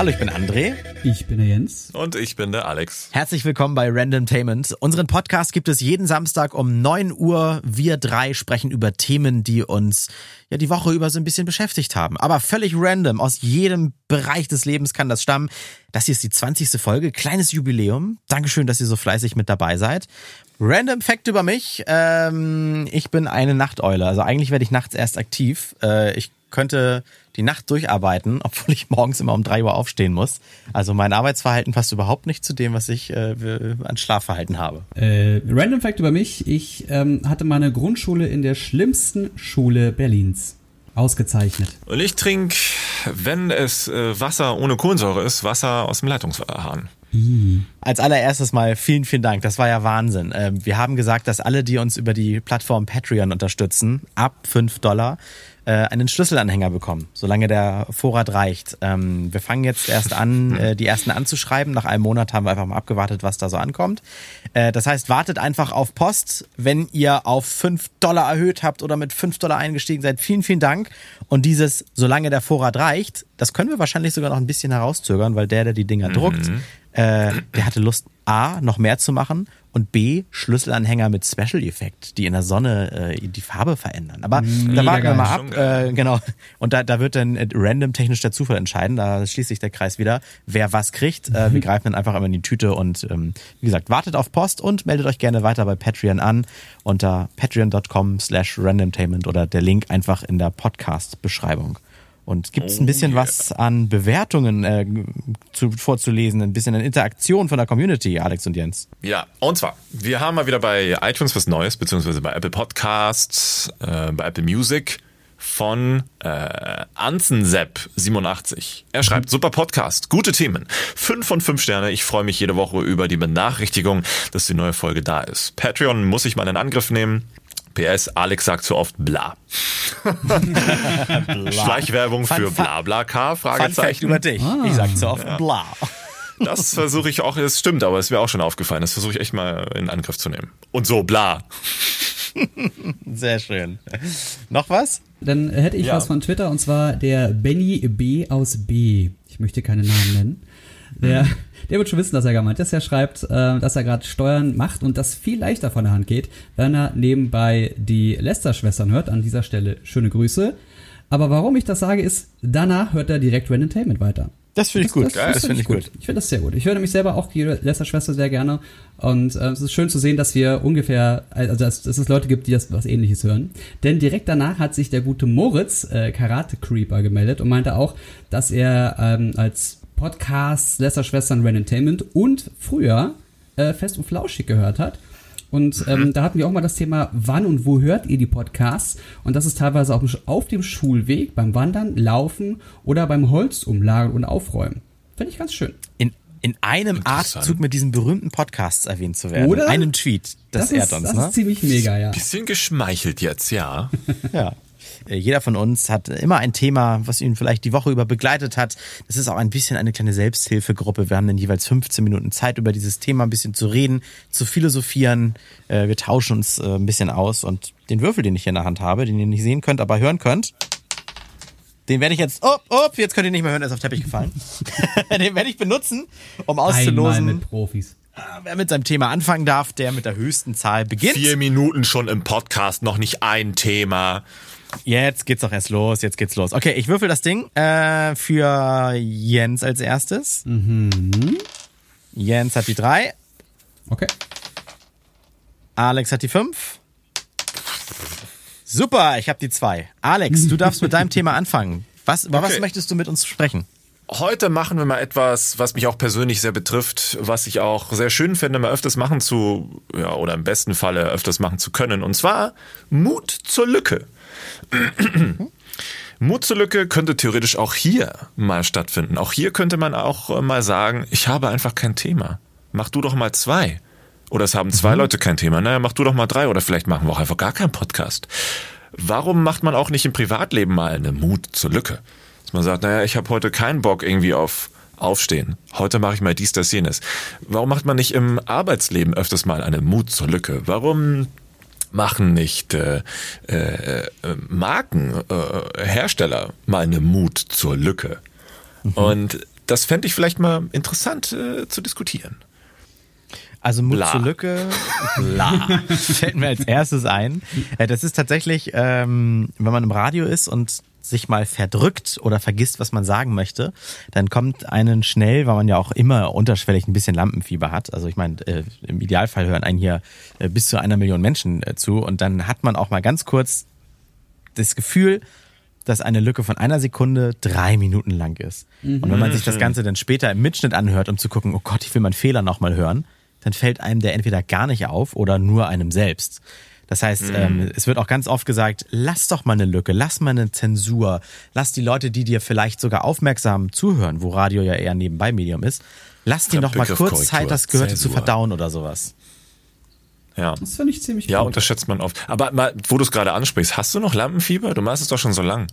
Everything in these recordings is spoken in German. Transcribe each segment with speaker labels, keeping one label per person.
Speaker 1: Hallo, ich bin André.
Speaker 2: Ich bin der Jens.
Speaker 3: Und ich bin der Alex.
Speaker 1: Herzlich willkommen bei Randomtainment. Unseren Podcast gibt es jeden Samstag um 9 Uhr. Wir drei sprechen über Themen, die uns ja die Woche über so ein bisschen beschäftigt haben. Aber völlig random. Aus jedem Bereich des Lebens kann das stammen. Das hier ist die 20. Folge. Kleines Jubiläum. Dankeschön, dass ihr so fleißig mit dabei seid. Random Fact über mich. Ähm, ich bin eine Nachteule. Also eigentlich werde ich nachts erst aktiv. Äh, ich könnte die Nacht durcharbeiten, obwohl ich morgens immer um drei Uhr aufstehen muss. Also mein Arbeitsverhalten passt überhaupt nicht zu dem, was ich äh, an Schlafverhalten habe.
Speaker 2: Äh, Random Fact über mich. Ich ähm, hatte meine Grundschule in der schlimmsten Schule Berlins. Ausgezeichnet.
Speaker 3: Und ich trinke, wenn es äh, Wasser ohne Kohlensäure ist, Wasser aus dem Leitungshahn.
Speaker 1: Als allererstes mal vielen, vielen Dank. Das war ja Wahnsinn. Ähm, wir haben gesagt, dass alle, die uns über die Plattform Patreon unterstützen, ab 5 Dollar äh, einen Schlüsselanhänger bekommen, solange der Vorrat reicht. Ähm, wir fangen jetzt erst an, äh, die ersten anzuschreiben. Nach einem Monat haben wir einfach mal abgewartet, was da so ankommt. Äh, das heißt, wartet einfach auf Post, wenn ihr auf 5 Dollar erhöht habt oder mit 5 Dollar eingestiegen seid. Vielen, vielen Dank. Und dieses, solange der Vorrat reicht, das können wir wahrscheinlich sogar noch ein bisschen herauszögern, weil der, der die Dinger mhm. druckt, äh, der hatte Lust, A, noch mehr zu machen und B, Schlüsselanhänger mit Special Effekt, die in der Sonne äh, die Farbe verändern. Aber Mega da warten wir mal ab. Äh, genau. Und da, da wird dann äh, random technisch der Zufall entscheiden. Da schließt sich der Kreis wieder, wer was kriegt. Äh, mhm. wir greifen dann einfach immer in die Tüte und ähm, wie gesagt, wartet auf Post und meldet euch gerne weiter bei Patreon an unter patreon.com slash randomtainment oder der Link einfach in der Podcast-Beschreibung. Und gibt es ein bisschen oh, yeah. was an Bewertungen äh, zu, vorzulesen, ein bisschen an Interaktion von der Community, Alex und Jens?
Speaker 3: Ja, und zwar, wir haben mal wieder bei iTunes was Neues, beziehungsweise bei Apple Podcasts, äh, bei Apple Music von äh, Anzensepp87. Er schreibt, mhm. super Podcast, gute Themen. Fünf von fünf Sterne. Ich freue mich jede Woche über die Benachrichtigung, dass die neue Folge da ist. Patreon muss ich mal in Angriff nehmen. PS, Alex sagt so oft bla. bla. Schleichwerbung Fun, für BlaBlaCar, Fragezeichen.
Speaker 1: über dich. Ah. Ich sag so oft ja. bla.
Speaker 3: Das versuche ich auch, es stimmt, aber es wäre auch schon aufgefallen. Das versuche ich echt mal in Angriff zu nehmen. Und so, bla.
Speaker 1: Sehr schön. Noch was?
Speaker 2: Dann hätte ich ja. was von Twitter und zwar der Benny B aus B. Ich möchte keine Namen nennen. Der, der wird schon wissen, dass er gemeint ist. Er schreibt, äh, dass er gerade Steuern macht und das viel leichter von der Hand geht, wenn er nebenbei die Lester-Schwestern hört. An dieser Stelle schöne Grüße. Aber warum ich das sage, ist, danach hört er direkt Red Entertainment weiter.
Speaker 1: Das finde ich gut.
Speaker 2: Das, das, das finde ich gut. gut. Ich finde das sehr gut. Ich höre nämlich selber auch die Lester-Schwester sehr gerne. Und äh, es ist schön zu sehen, dass wir ungefähr, also dass, dass es Leute gibt, die das was ähnliches hören. Denn direkt danach hat sich der gute Moritz, äh, Karate Creeper, gemeldet und meinte auch, dass er ähm, als Podcasts Lesser Schwestern Entertainment und früher äh, Fest und Flauschig gehört hat. Und ähm, mhm. da hatten wir auch mal das Thema, wann und wo hört ihr die Podcasts? Und das ist teilweise auch auf dem Schulweg, beim Wandern, Laufen oder beim Holzumlagen und Aufräumen. Finde ich ganz schön.
Speaker 1: In, in einem Atemzug mit diesen berühmten Podcasts erwähnt zu werden.
Speaker 2: Oder?
Speaker 1: Einem Tweet. Das, das ehrt uns,
Speaker 2: das
Speaker 1: ne?
Speaker 2: ist ziemlich mega, ja.
Speaker 3: Bisschen geschmeichelt jetzt, ja.
Speaker 1: ja. Äh, jeder von uns hat immer ein Thema, was ihn vielleicht die Woche über begleitet hat. Das ist auch ein bisschen eine kleine Selbsthilfegruppe. Wir haben dann jeweils 15 Minuten Zeit, über dieses Thema ein bisschen zu reden, zu philosophieren. Äh, wir tauschen uns äh, ein bisschen aus und den Würfel, den ich hier in der Hand habe, den ihr nicht sehen könnt, aber hören könnt, den werde ich jetzt, oh, oh, jetzt könnt ihr nicht mehr hören, er ist auf Teppich gefallen. den werde ich benutzen, um auszulosen.
Speaker 2: Einmal mit Profis.
Speaker 1: Wer mit seinem Thema anfangen darf, der mit der höchsten Zahl beginnt.
Speaker 3: Vier Minuten schon im Podcast, noch nicht ein Thema.
Speaker 1: Jetzt geht's doch erst los, jetzt geht's los. Okay, ich würfel das Ding äh, für Jens als erstes. Mhm. Jens hat die drei.
Speaker 2: Okay.
Speaker 1: Alex hat die fünf. Super, ich habe die zwei. Alex, du darfst mit deinem Thema anfangen. Was, über okay. was möchtest du mit uns sprechen?
Speaker 3: Heute machen wir mal etwas, was mich auch persönlich sehr betrifft, was ich auch sehr schön finde, mal öfters machen zu, ja, oder im besten Falle öfters machen zu können. Und zwar Mut zur Lücke. Mut zur Lücke könnte theoretisch auch hier mal stattfinden. Auch hier könnte man auch äh, mal sagen, ich habe einfach kein Thema. Mach du doch mal zwei. Oder es haben zwei mhm. Leute kein Thema. Naja, mach du doch mal drei. Oder vielleicht machen wir auch einfach gar keinen Podcast. Warum macht man auch nicht im Privatleben mal eine Mut zur Lücke? Dass man sagt, naja, ich habe heute keinen Bock irgendwie auf Aufstehen. Heute mache ich mal dies, das, jenes. Warum macht man nicht im Arbeitsleben öfters mal eine Mut zur Lücke? Warum machen nicht äh, äh, Marken, äh, Hersteller mal eine Mut zur Lücke. Mhm. Und das fände ich vielleicht mal interessant äh, zu diskutieren.
Speaker 1: Also Mut
Speaker 3: Bla.
Speaker 1: zur Lücke, bla, fällt mir als erstes ein. Äh, Das ist tatsächlich, ähm, wenn man im Radio ist und sich mal verdrückt oder vergisst, was man sagen möchte, dann kommt einen schnell, weil man ja auch immer unterschwellig ein bisschen Lampenfieber hat. Also ich meine, äh, im Idealfall hören einen hier äh, bis zu einer Million Menschen äh, zu und dann hat man auch mal ganz kurz das Gefühl, dass eine Lücke von einer Sekunde drei Minuten lang ist. Und wenn man sich das Ganze dann später im Mitschnitt anhört, um zu gucken, oh Gott, ich will meinen Fehler nochmal hören, dann fällt einem der entweder gar nicht auf oder nur einem selbst. Das heißt, ähm, es wird auch ganz oft gesagt, lass doch mal eine Lücke, lass mal eine Zensur, lass die Leute, die dir vielleicht sogar aufmerksam zuhören, wo Radio ja eher nebenbei Medium ist, lass die noch mal kurz
Speaker 3: Korrektur,
Speaker 1: Zeit, das Gehörte zu
Speaker 3: Zensur.
Speaker 1: verdauen oder sowas.
Speaker 3: Ja.
Speaker 2: Das finde ich ziemlich
Speaker 3: Ja,
Speaker 2: gut.
Speaker 3: unterschätzt man oft. Aber mal, wo du es gerade ansprichst, hast du noch Lampenfieber? Du machst es doch schon so lang.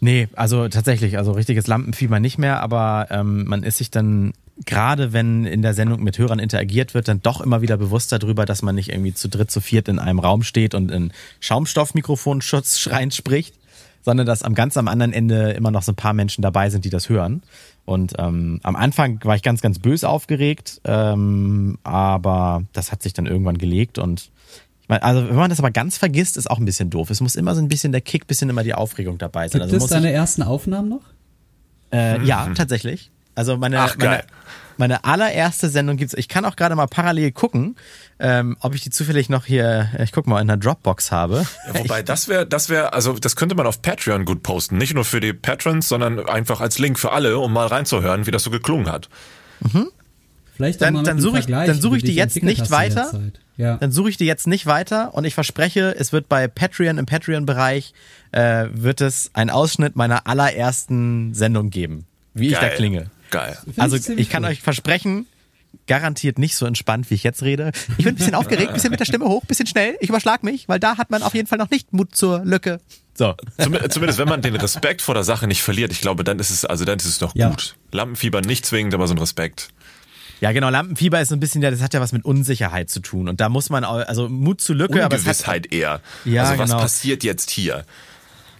Speaker 1: Nee, also tatsächlich, also richtiges Lampenfieber nicht mehr, aber ähm, man ist sich dann, gerade wenn in der Sendung mit Hörern interagiert wird, dann doch immer wieder bewusst darüber, dass man nicht irgendwie zu dritt, zu viert in einem Raum steht und in Schaumstoffmikrofonschutz schreiend spricht, sondern dass am ganz am anderen Ende immer noch so ein paar Menschen dabei sind, die das hören. Und ähm, am Anfang war ich ganz, ganz bös aufgeregt, ähm, aber das hat sich dann irgendwann gelegt und ich meine, also wenn man das aber ganz vergisst, ist auch ein bisschen doof. Es muss immer so ein bisschen der Kick, bisschen immer die Aufregung dabei sein.
Speaker 2: Gibt
Speaker 1: Also
Speaker 2: es
Speaker 1: muss
Speaker 2: deine
Speaker 1: ich,
Speaker 2: ersten Aufnahmen noch?
Speaker 1: äh, ja, tatsächlich. Also meine,
Speaker 3: Ach,
Speaker 1: meine,
Speaker 3: geil.
Speaker 1: meine allererste Sendung gibt's. Ich kann auch gerade mal parallel gucken, ähm, ob ich die zufällig noch hier, ich guck mal, in der Dropbox habe.
Speaker 3: Ja, wobei, das wäre, das wäre, also das könnte man auf Patreon gut posten. Nicht nur für die Patrons, sondern einfach als Link für alle, um mal reinzuhören, wie das so geklungen hat.
Speaker 2: Vielleicht auch
Speaker 1: Dann- dann suche ich- dann suche ich die jetzt nicht weiter.
Speaker 2: Ja.
Speaker 1: Dann suche ich die jetzt nicht weiter und ich verspreche, es wird bei Patreon, im Patreon-Bereich, äh, wird es einen Ausschnitt meiner allerersten Sendung geben. Wie ich da
Speaker 3: Geil.
Speaker 1: klinge.
Speaker 3: Geil.
Speaker 1: Also
Speaker 2: ich
Speaker 1: kann euch versprechen, garantiert nicht so entspannt, wie ich jetzt rede. Ich bin ein bisschen aufgeregt, bisschen mit der Stimme hoch, bisschen schnell. Ich überschlag mich, weil da hat man auf jeden Fall noch nicht Mut zur Lücke. So.
Speaker 3: Zum, zumindest wenn man den Respekt vor der Sache nicht verliert, ich glaube, dann ist es, also dann ist es doch
Speaker 2: Ja.
Speaker 3: gut. Lampenfieber nicht zwingend, aber so ein Respekt.
Speaker 1: Ja, genau, Lampenfieber ist so ein bisschen, ja, das hat ja was mit Unsicherheit zu tun. Und da muss man, auch, also Mut zur Lücke, aber es hat,
Speaker 3: Ungewissheit eher.
Speaker 1: Ja,
Speaker 3: also was
Speaker 1: genau.
Speaker 3: passiert jetzt hier?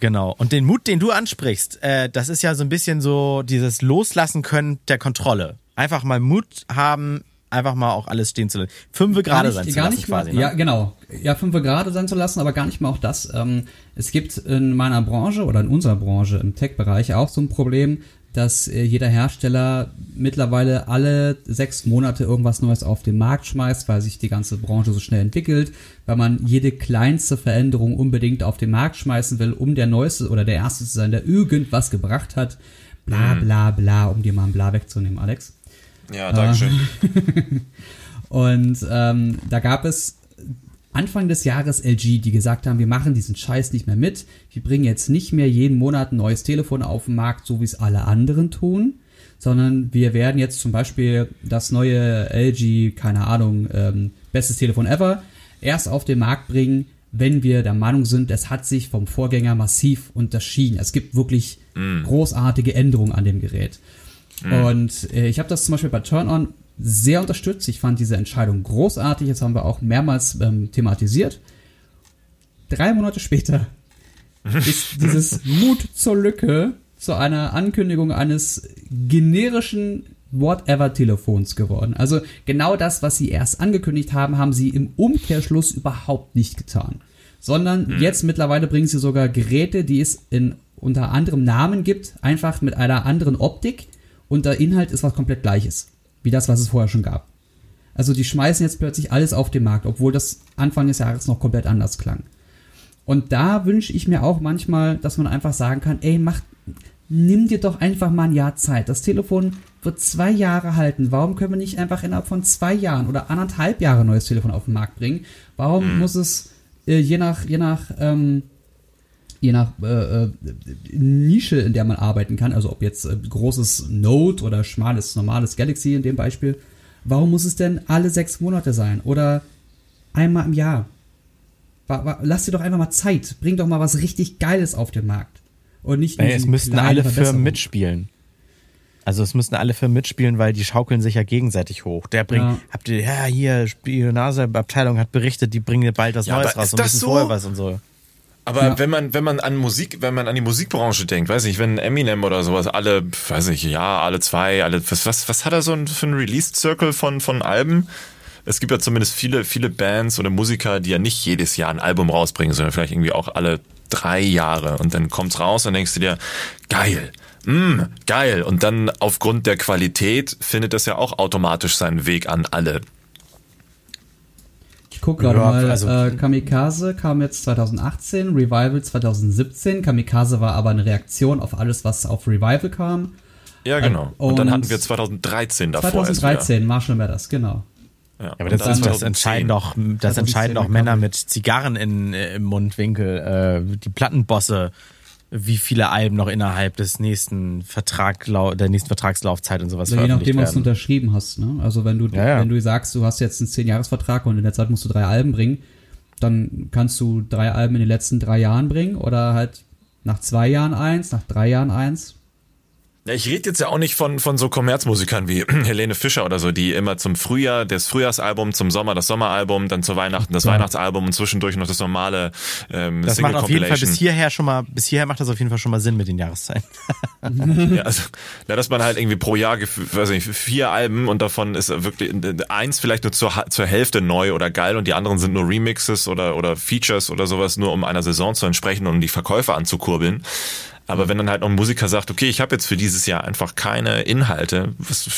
Speaker 1: Genau. Und den Mut, den du ansprichst, äh, das ist ja so ein bisschen so dieses Loslassen können der Kontrolle. Einfach mal Mut haben, einfach mal auch alles stehen zu lassen. Fünfe gerade sein zu lassen quasi.
Speaker 2: mal,
Speaker 1: ne?
Speaker 2: Ja, genau. Ja, fünf gerade sein zu lassen, aber gar nicht mal auch das. Ähm, es gibt in meiner Branche oder in unserer Branche im Tech-Bereich auch so ein Problem, dass äh, jeder Hersteller mittlerweile alle sechs Monate irgendwas Neues auf den Markt schmeißt, weil sich die ganze Branche so schnell entwickelt, weil man jede kleinste Veränderung unbedingt auf den Markt schmeißen will, um der Neueste oder der Erste zu sein, der irgendwas gebracht hat. Bla bla bla, um dir mal ein Bla wegzunehmen, Alex.
Speaker 3: Ja, Dankeschön.
Speaker 2: Und ähm, da gab es Anfang des Jahres LG, die gesagt haben, wir machen diesen Scheiß nicht mehr mit. Wir bringen jetzt nicht mehr jeden Monat ein neues Telefon auf den Markt, so wie es alle anderen tun, sondern wir werden jetzt zum Beispiel das neue LG, keine Ahnung, ähm, bestes Telefon ever, erst auf den Markt bringen, wenn wir der Meinung sind, es hat sich vom Vorgänger massiv unterschieden. Es gibt wirklich großartige Änderungen an dem Gerät. Und äh, ich habe das zum Beispiel bei Turn-On sehr unterstützt. Ich fand diese Entscheidung großartig. Das haben wir auch mehrmals ähm, thematisiert. Drei Monate später ist dieses Mut zur Lücke zu einer Ankündigung eines generischen Whatever-Telefons geworden. Also genau das, was sie erst angekündigt haben, haben sie im Umkehrschluss überhaupt nicht getan. Sondern jetzt mittlerweile bringen sie sogar Geräte, die es in unter anderem Namen gibt, einfach mit einer anderen Optik und der Inhalt ist was komplett gleiches, wie das, was es vorher schon gab. Also die schmeißen jetzt plötzlich alles auf den Markt, obwohl das Anfang des Jahres noch komplett anders klang. Und da wünsche ich mir auch manchmal, dass man einfach sagen kann, ey, mach, nimm dir doch einfach mal ein Jahr Zeit. Das Telefon wird zwei Jahre halten. Warum können wir nicht einfach innerhalb von zwei Jahren oder anderthalb Jahre ein neues Telefon auf den Markt bringen? Warum muss es äh, je nach, je nach, ähm, je nach äh, äh, Nische, in der man arbeiten kann, also ob jetzt äh, großes Note oder schmales, normales Galaxy in dem Beispiel, warum muss es denn alle sechs Monate sein oder einmal im Jahr? Wa- wa- Lass dir doch einfach mal Zeit. Bring doch mal was richtig Geiles auf den Markt. Und nicht nur
Speaker 1: Ey, es müssten alle Firmen mitspielen. Also es müssten alle Firmen mitspielen, weil die schaukeln sich ja gegenseitig hoch. Der bringt,
Speaker 2: Ja.
Speaker 1: habt ihr, ja, hier, Spionageabteilung hat berichtet, die bringen bald was
Speaker 3: Ja,
Speaker 1: Neues raus
Speaker 3: ist
Speaker 1: und
Speaker 3: das
Speaker 1: wissen
Speaker 3: so?
Speaker 1: vorher was und so.
Speaker 3: Aber
Speaker 2: Ja.
Speaker 3: wenn man, wenn man an Musik, wenn man an die Musikbranche denkt, weiß ich, wenn Eminem oder sowas alle, weiß ich, ja, alle zwei, alle, was, was, was hat er so ein, für einen Release-Circle von, von Alben? Es gibt ja zumindest viele, viele Bands oder Musiker, die ja nicht jedes Jahr ein Album rausbringen, sondern vielleicht irgendwie auch alle drei Jahre und dann kommt's raus und denkst du dir, geil, mm, geil. Und dann aufgrund der Qualität findet das ja auch automatisch seinen Weg an alle.
Speaker 2: Gucke gerade
Speaker 1: Ja,
Speaker 2: mal,
Speaker 1: also-
Speaker 2: äh, Kamikaze kam jetzt 2018, Revival 2017. Kamikaze war aber eine Reaktion auf alles, was auf Revival kam.
Speaker 3: Ja, genau. Und, dann
Speaker 2: und
Speaker 3: hatten wir 2013 davor. erst
Speaker 2: 2013, Marshall Mathers, genau.
Speaker 3: wieder. Ja.
Speaker 1: Ja, aber das,
Speaker 3: dann
Speaker 1: ist, das
Speaker 3: 2010.
Speaker 1: entscheiden doch, das
Speaker 2: 2010
Speaker 1: entscheiden doch Männer mit Zigarren in, äh, im Mundwinkel, äh, die Plattenbosse, wie viele Alben noch innerhalb des nächsten Vertrag, der nächsten Vertragslaufzeit und sowas
Speaker 2: Also je nachdem, was du
Speaker 1: werden.
Speaker 2: unterschrieben hast. Ne? Also wenn du,
Speaker 1: Ja, ja.
Speaker 2: wenn du sagst, du hast jetzt einen 10-Jahres-Vertrag und in der Zeit musst du drei Alben bringen, dann kannst du drei Alben in den letzten drei Jahren bringen oder halt nach zwei Jahren eins, nach drei Jahren eins.
Speaker 3: Ja, ich rede jetzt ja auch nicht von, von so Kommerzmusikern wie Helene Fischer oder so, die immer zum Frühjahr das Frühjahrsalbum, zum Sommer das Sommeralbum, dann zu Weihnachten das
Speaker 2: Ja.
Speaker 3: Weihnachtsalbum und zwischendurch noch das normale ähm,
Speaker 1: Das
Speaker 3: Single
Speaker 1: macht auf jeden Fall bis hierher schon mal, bis hierher macht das auf jeden Fall schon mal Sinn mit den Jahreszeiten.
Speaker 3: Ja, also, na, dass man halt irgendwie pro Jahr, weiß nicht, vier Alben und davon ist wirklich eins vielleicht nur zur, zur Hälfte neu oder geil und die anderen sind nur Remixes oder, oder Features oder sowas, nur um einer Saison zu entsprechen und um die Verkäufe anzukurbeln. Aber wenn dann halt noch ein Musiker sagt, okay, ich habe jetzt für dieses Jahr einfach keine Inhalte, was,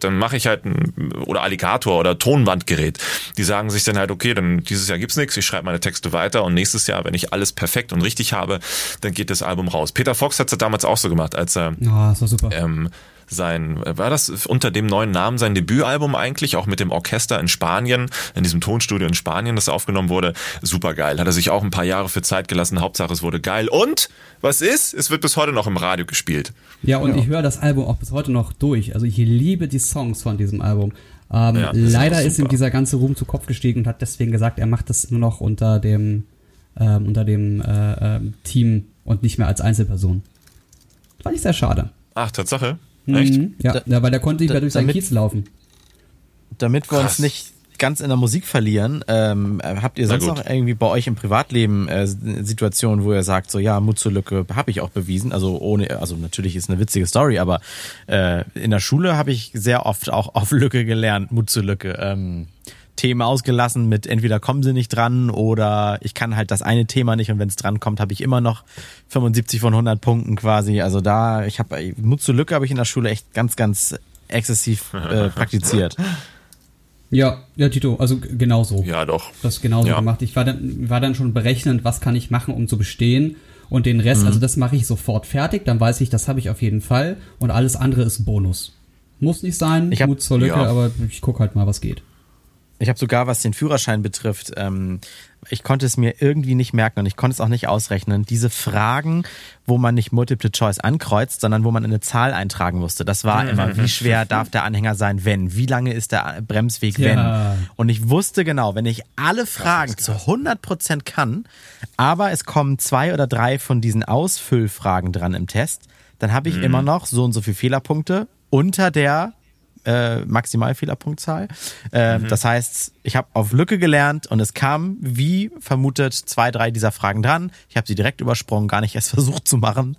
Speaker 3: dann mache ich halt ein, oder Alligator oder Tonbandgerät. Die sagen sich dann halt, okay, dann dieses Jahr gibt's nichts, ich schreibe meine Texte weiter und nächstes Jahr, wenn ich alles perfekt und richtig habe, dann geht das Album raus. Peter Fox hat's ja damals auch so gemacht, als er
Speaker 2: das war super.
Speaker 3: ähm, sein, war das unter dem neuen Namen sein Debütalbum eigentlich, auch mit dem Orchester in Spanien, in diesem Tonstudio in Spanien, das aufgenommen wurde. Super geil. Hat er sich auch ein paar Jahre für Zeit gelassen. Hauptsache, es wurde geil. Und, was ist? Es wird bis heute noch im Radio gespielt.
Speaker 2: Ja, und ich höre das Album auch bis heute noch durch. Also ich liebe die Songs von diesem Album. Ähm,
Speaker 3: Ja, ist
Speaker 2: leider
Speaker 3: auch
Speaker 2: ist ihm dieser ganze Ruhm zu Kopf gestiegen und hat deswegen gesagt, er macht das nur noch unter dem ähm, unter dem äh, ähm, Team und nicht mehr als Einzelperson. Fand ich sehr schade.
Speaker 3: Ach, Tatsache? Echt?
Speaker 2: Mhm. Ja,
Speaker 1: Da-
Speaker 2: ja, weil der konnte nicht mehr
Speaker 1: da-
Speaker 2: durch seinen
Speaker 1: damit-
Speaker 2: Kiez laufen.
Speaker 1: Damit wir
Speaker 3: Krass.
Speaker 1: uns nicht ganz in der Musik verlieren, ähm, äh, habt ihr sonst noch irgendwie bei euch im Privatleben äh, Situationen, wo ihr sagt, so ja, Mut zur Lücke habe ich auch bewiesen, also ohne, also natürlich ist eine witzige Story, aber äh, in der Schule habe ich sehr oft auch auf Lücke gelernt, Mut zur Lücke. Ähm, Themen ausgelassen mit entweder kommen sie nicht dran oder ich kann halt das eine Thema nicht und wenn es dran kommt, habe ich immer noch 75 von 100 Punkten quasi. Also da, ich habe Mut zur Lücke habe ich in der Schule echt ganz, ganz exzessiv äh, praktiziert.
Speaker 2: Ja, ja, Tito, also g- genauso.
Speaker 3: Ja, doch.
Speaker 2: Das genauso
Speaker 3: Ja.
Speaker 2: gemacht. Ich war dann, war dann schon berechnend, was kann ich machen, um zu bestehen. Und den Rest,
Speaker 3: Mhm.
Speaker 2: also das mache ich sofort fertig, dann weiß ich, das habe ich auf jeden Fall. Und alles andere ist Bonus. Muss nicht sein,
Speaker 1: Ich hab-
Speaker 2: Mut zur Lücke,
Speaker 3: Ja.
Speaker 2: aber ich guck halt mal, was geht.
Speaker 1: Ich habe sogar, was den Führerschein betrifft, ähm, ich konnte es mir irgendwie nicht merken und ich konnte es auch nicht ausrechnen. Diese Fragen, wo man nicht Multiple Choice ankreuzt, sondern wo man eine Zahl eintragen musste. Das war immer, wie schwer darf der Anhänger sein, wenn? Wie lange ist der Bremsweg, wenn?
Speaker 2: Ja.
Speaker 1: Und ich wusste genau, wenn ich alle Fragen zu 100% kann, aber es kommen zwei oder drei von diesen Ausfüllfragen dran im Test, dann habe ich immer noch so und so viele Fehlerpunkte unter der äh, Maximalfehlerpunktzahl. Äh, Das heißt, ich habe auf Lücke gelernt und es kam, wie vermutet, zwei, drei dieser Fragen dran. Ich habe sie direkt übersprungen, gar nicht erst versucht zu machen.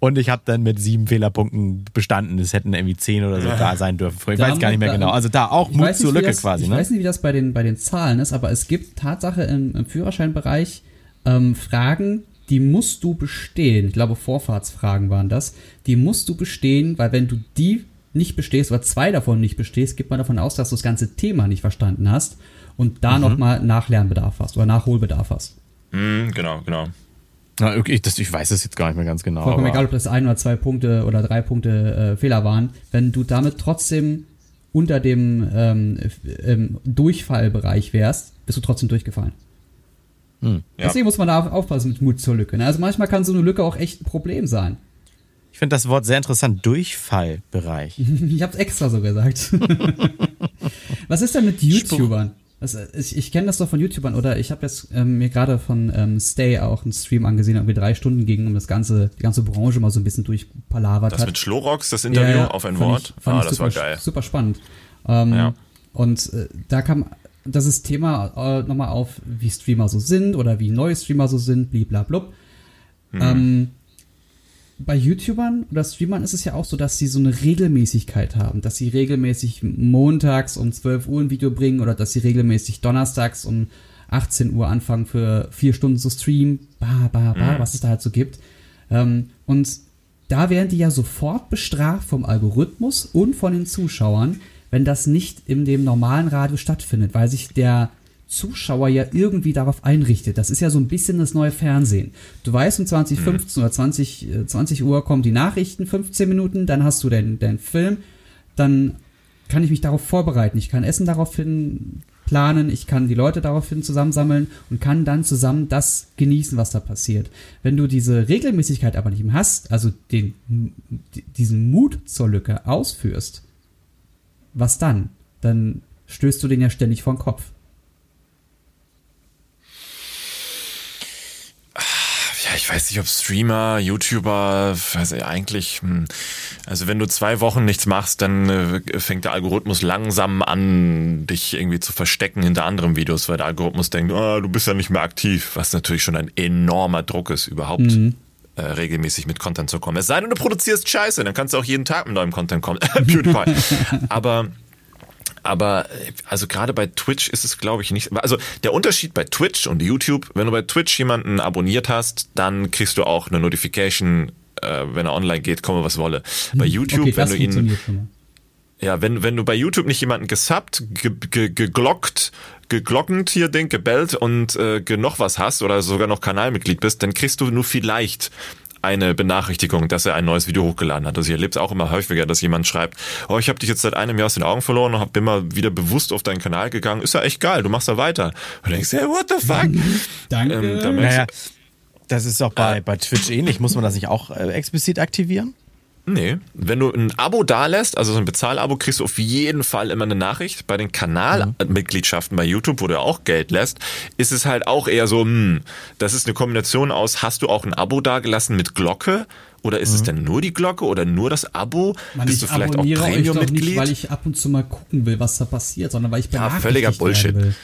Speaker 1: Und ich habe dann mit sieben Fehlerpunkten bestanden. Es hätten irgendwie zehn oder so da sein dürfen. Ich
Speaker 2: Da
Speaker 1: weiß gar nicht mehr genau. Also da auch Mut zur
Speaker 2: nicht, wie
Speaker 1: Lücke
Speaker 2: das,
Speaker 1: quasi.
Speaker 2: Ich
Speaker 1: Ne?
Speaker 2: weiß nicht, wie das bei den, bei den Zahlen ist, aber es gibt Tatsache im, im Führerscheinbereich ähm, Fragen, die musst du bestehen. Ich glaube, Vorfahrtsfragen waren das. Die musst du bestehen, weil wenn du die nicht bestehst oder zwei davon nicht bestehst, geht man davon aus, dass du das ganze Thema nicht verstanden hast und da
Speaker 1: Mhm.
Speaker 2: nochmal Nachlernbedarf hast oder Nachholbedarf hast.
Speaker 3: Mhm, genau, genau.
Speaker 1: Na, okay, das, ich weiß es jetzt gar nicht mehr ganz genau.
Speaker 2: Vollkommen
Speaker 1: aber-
Speaker 2: egal, ob das ein oder zwei Punkte oder drei Punkte äh, Fehler waren. Wenn du damit trotzdem unter dem ähm, ähm, Durchfallbereich wärst, bist du trotzdem durchgefallen.
Speaker 3: Ja.
Speaker 2: Deswegen muss man da auf- aufpassen mit Mut zur Lücke. Ne? Also manchmal kann so eine Lücke auch echt ein Problem sein.
Speaker 1: Ich finde das Wort sehr interessant. Durchfallbereich.
Speaker 2: Ich hab's extra so gesagt. Was ist denn mit YouTubern? Das, ich ich kenne das doch von YouTubern oder ich habe jetzt ähm, mir gerade von ähm, Stay auch einen Stream angesehen, der irgendwie drei Stunden ging, um das ganze, die ganze Branche mal so ein bisschen durchpalavert
Speaker 3: Das
Speaker 2: hat.
Speaker 3: mit Schlorox, das Interview
Speaker 2: Ja, ja,
Speaker 3: auf ein Wort.
Speaker 2: Ich,
Speaker 3: ah, das
Speaker 2: super,
Speaker 3: war geil.
Speaker 2: Super spannend. Ähm,
Speaker 3: Ja.
Speaker 2: Und äh, da kam das ist Thema äh, nochmal auf, wie Streamer so sind oder wie neue Streamer so sind, bliblablub. Mhm. Ähm, bei YouTubern oder Streamern ist es ja auch so, dass sie so eine Regelmäßigkeit haben, dass sie regelmäßig montags um 12 Uhr ein Video bringen oder dass sie regelmäßig donnerstags um 18 Uhr anfangen für vier Stunden zu streamen, bah, bah, bah, mhm. was es da halt so gibt. Ähm, und da werden die ja sofort bestraft vom Algorithmus und von den Zuschauern, wenn das nicht in dem normalen Radio stattfindet, weil sich der Zuschauer ja irgendwie darauf einrichtet. Das ist ja so ein bisschen das neue Fernsehen. Du weißt, um 2015 mhm. oder 20, 20 äh, Uhr kommen die Nachrichten, 15 Minuten, dann hast du deinen dein Film, dann kann ich mich darauf vorbereiten. Ich kann Essen daraufhin planen, ich kann die Leute daraufhin zusammensammeln und kann dann zusammen das genießen, was da passiert. Wenn du diese Regelmäßigkeit aber nicht mehr hast, also den, diesen Mut zur Lücke ausführst, was dann? Dann stößt du den ja ständig vor den Kopf.
Speaker 3: Ich weiß nicht, ob Streamer, YouTuber, also eigentlich, hm, also wenn du zwei Wochen nichts machst, dann äh, fängt der Algorithmus langsam an, dich irgendwie zu verstecken hinter anderen Videos, weil der Algorithmus denkt, oh, du bist ja nicht mehr aktiv, was natürlich schon ein enormer Druck ist, überhaupt. Mhm. Äh, regelmäßig mit Content zu kommen. Es sei denn, du produzierst Scheiße, dann kannst du auch jeden Tag mit neuem Content kommen. PewDiePie. Aber aber also gerade bei Twitch ist es, glaube ich, nicht. Also der Unterschied bei Twitch und YouTube, wenn du bei Twitch jemanden abonniert hast, dann kriegst du auch eine Notification, äh, wenn er online geht, komme was wolle. Bei hm, YouTube, okay, wenn du ihn. Ja, wenn, wenn du bei YouTube nicht jemanden gesubbt, ge, ge, geglockt, geglockend hier Ding, gebellt und äh, noch was hast oder sogar noch Kanalmitglied bist, dann kriegst du nur vielleicht eine Benachrichtigung, dass er ein neues Video hochgeladen hat. Also ich erlebe es auch immer häufiger, dass jemand schreibt, oh, ich habe dich jetzt seit einem Jahr aus den Augen verloren und hab, bin mal wieder bewusst auf deinen Kanal gegangen. Ist ja echt geil, du machst da weiter. Und denkst, hey, what the fuck?
Speaker 2: Danke.
Speaker 1: Ähm, naja, das ist auch bei, äh, bei Twitch ähnlich. Muss man das nicht auch äh, explizit aktivieren?
Speaker 3: Nee, wenn du ein Abo dalässt, also so ein Bezahlabo, kriegst du auf jeden Fall immer eine Nachricht. Bei den Kanalmitgliedschaften bei YouTube, wo du auch Geld lässt, ist es halt auch eher so, hm, das ist eine Kombination aus, hast du auch ein Abo dagelassen mit Glocke? Oder ist mhm. es denn nur die Glocke oder nur das Abo?
Speaker 2: Man, Bist du vielleicht auch Premium-Mitglied? Nicht, weil ich ab und zu mal gucken will, was da passiert, sondern weil ich
Speaker 3: Ja, völliger Bullshit. Will.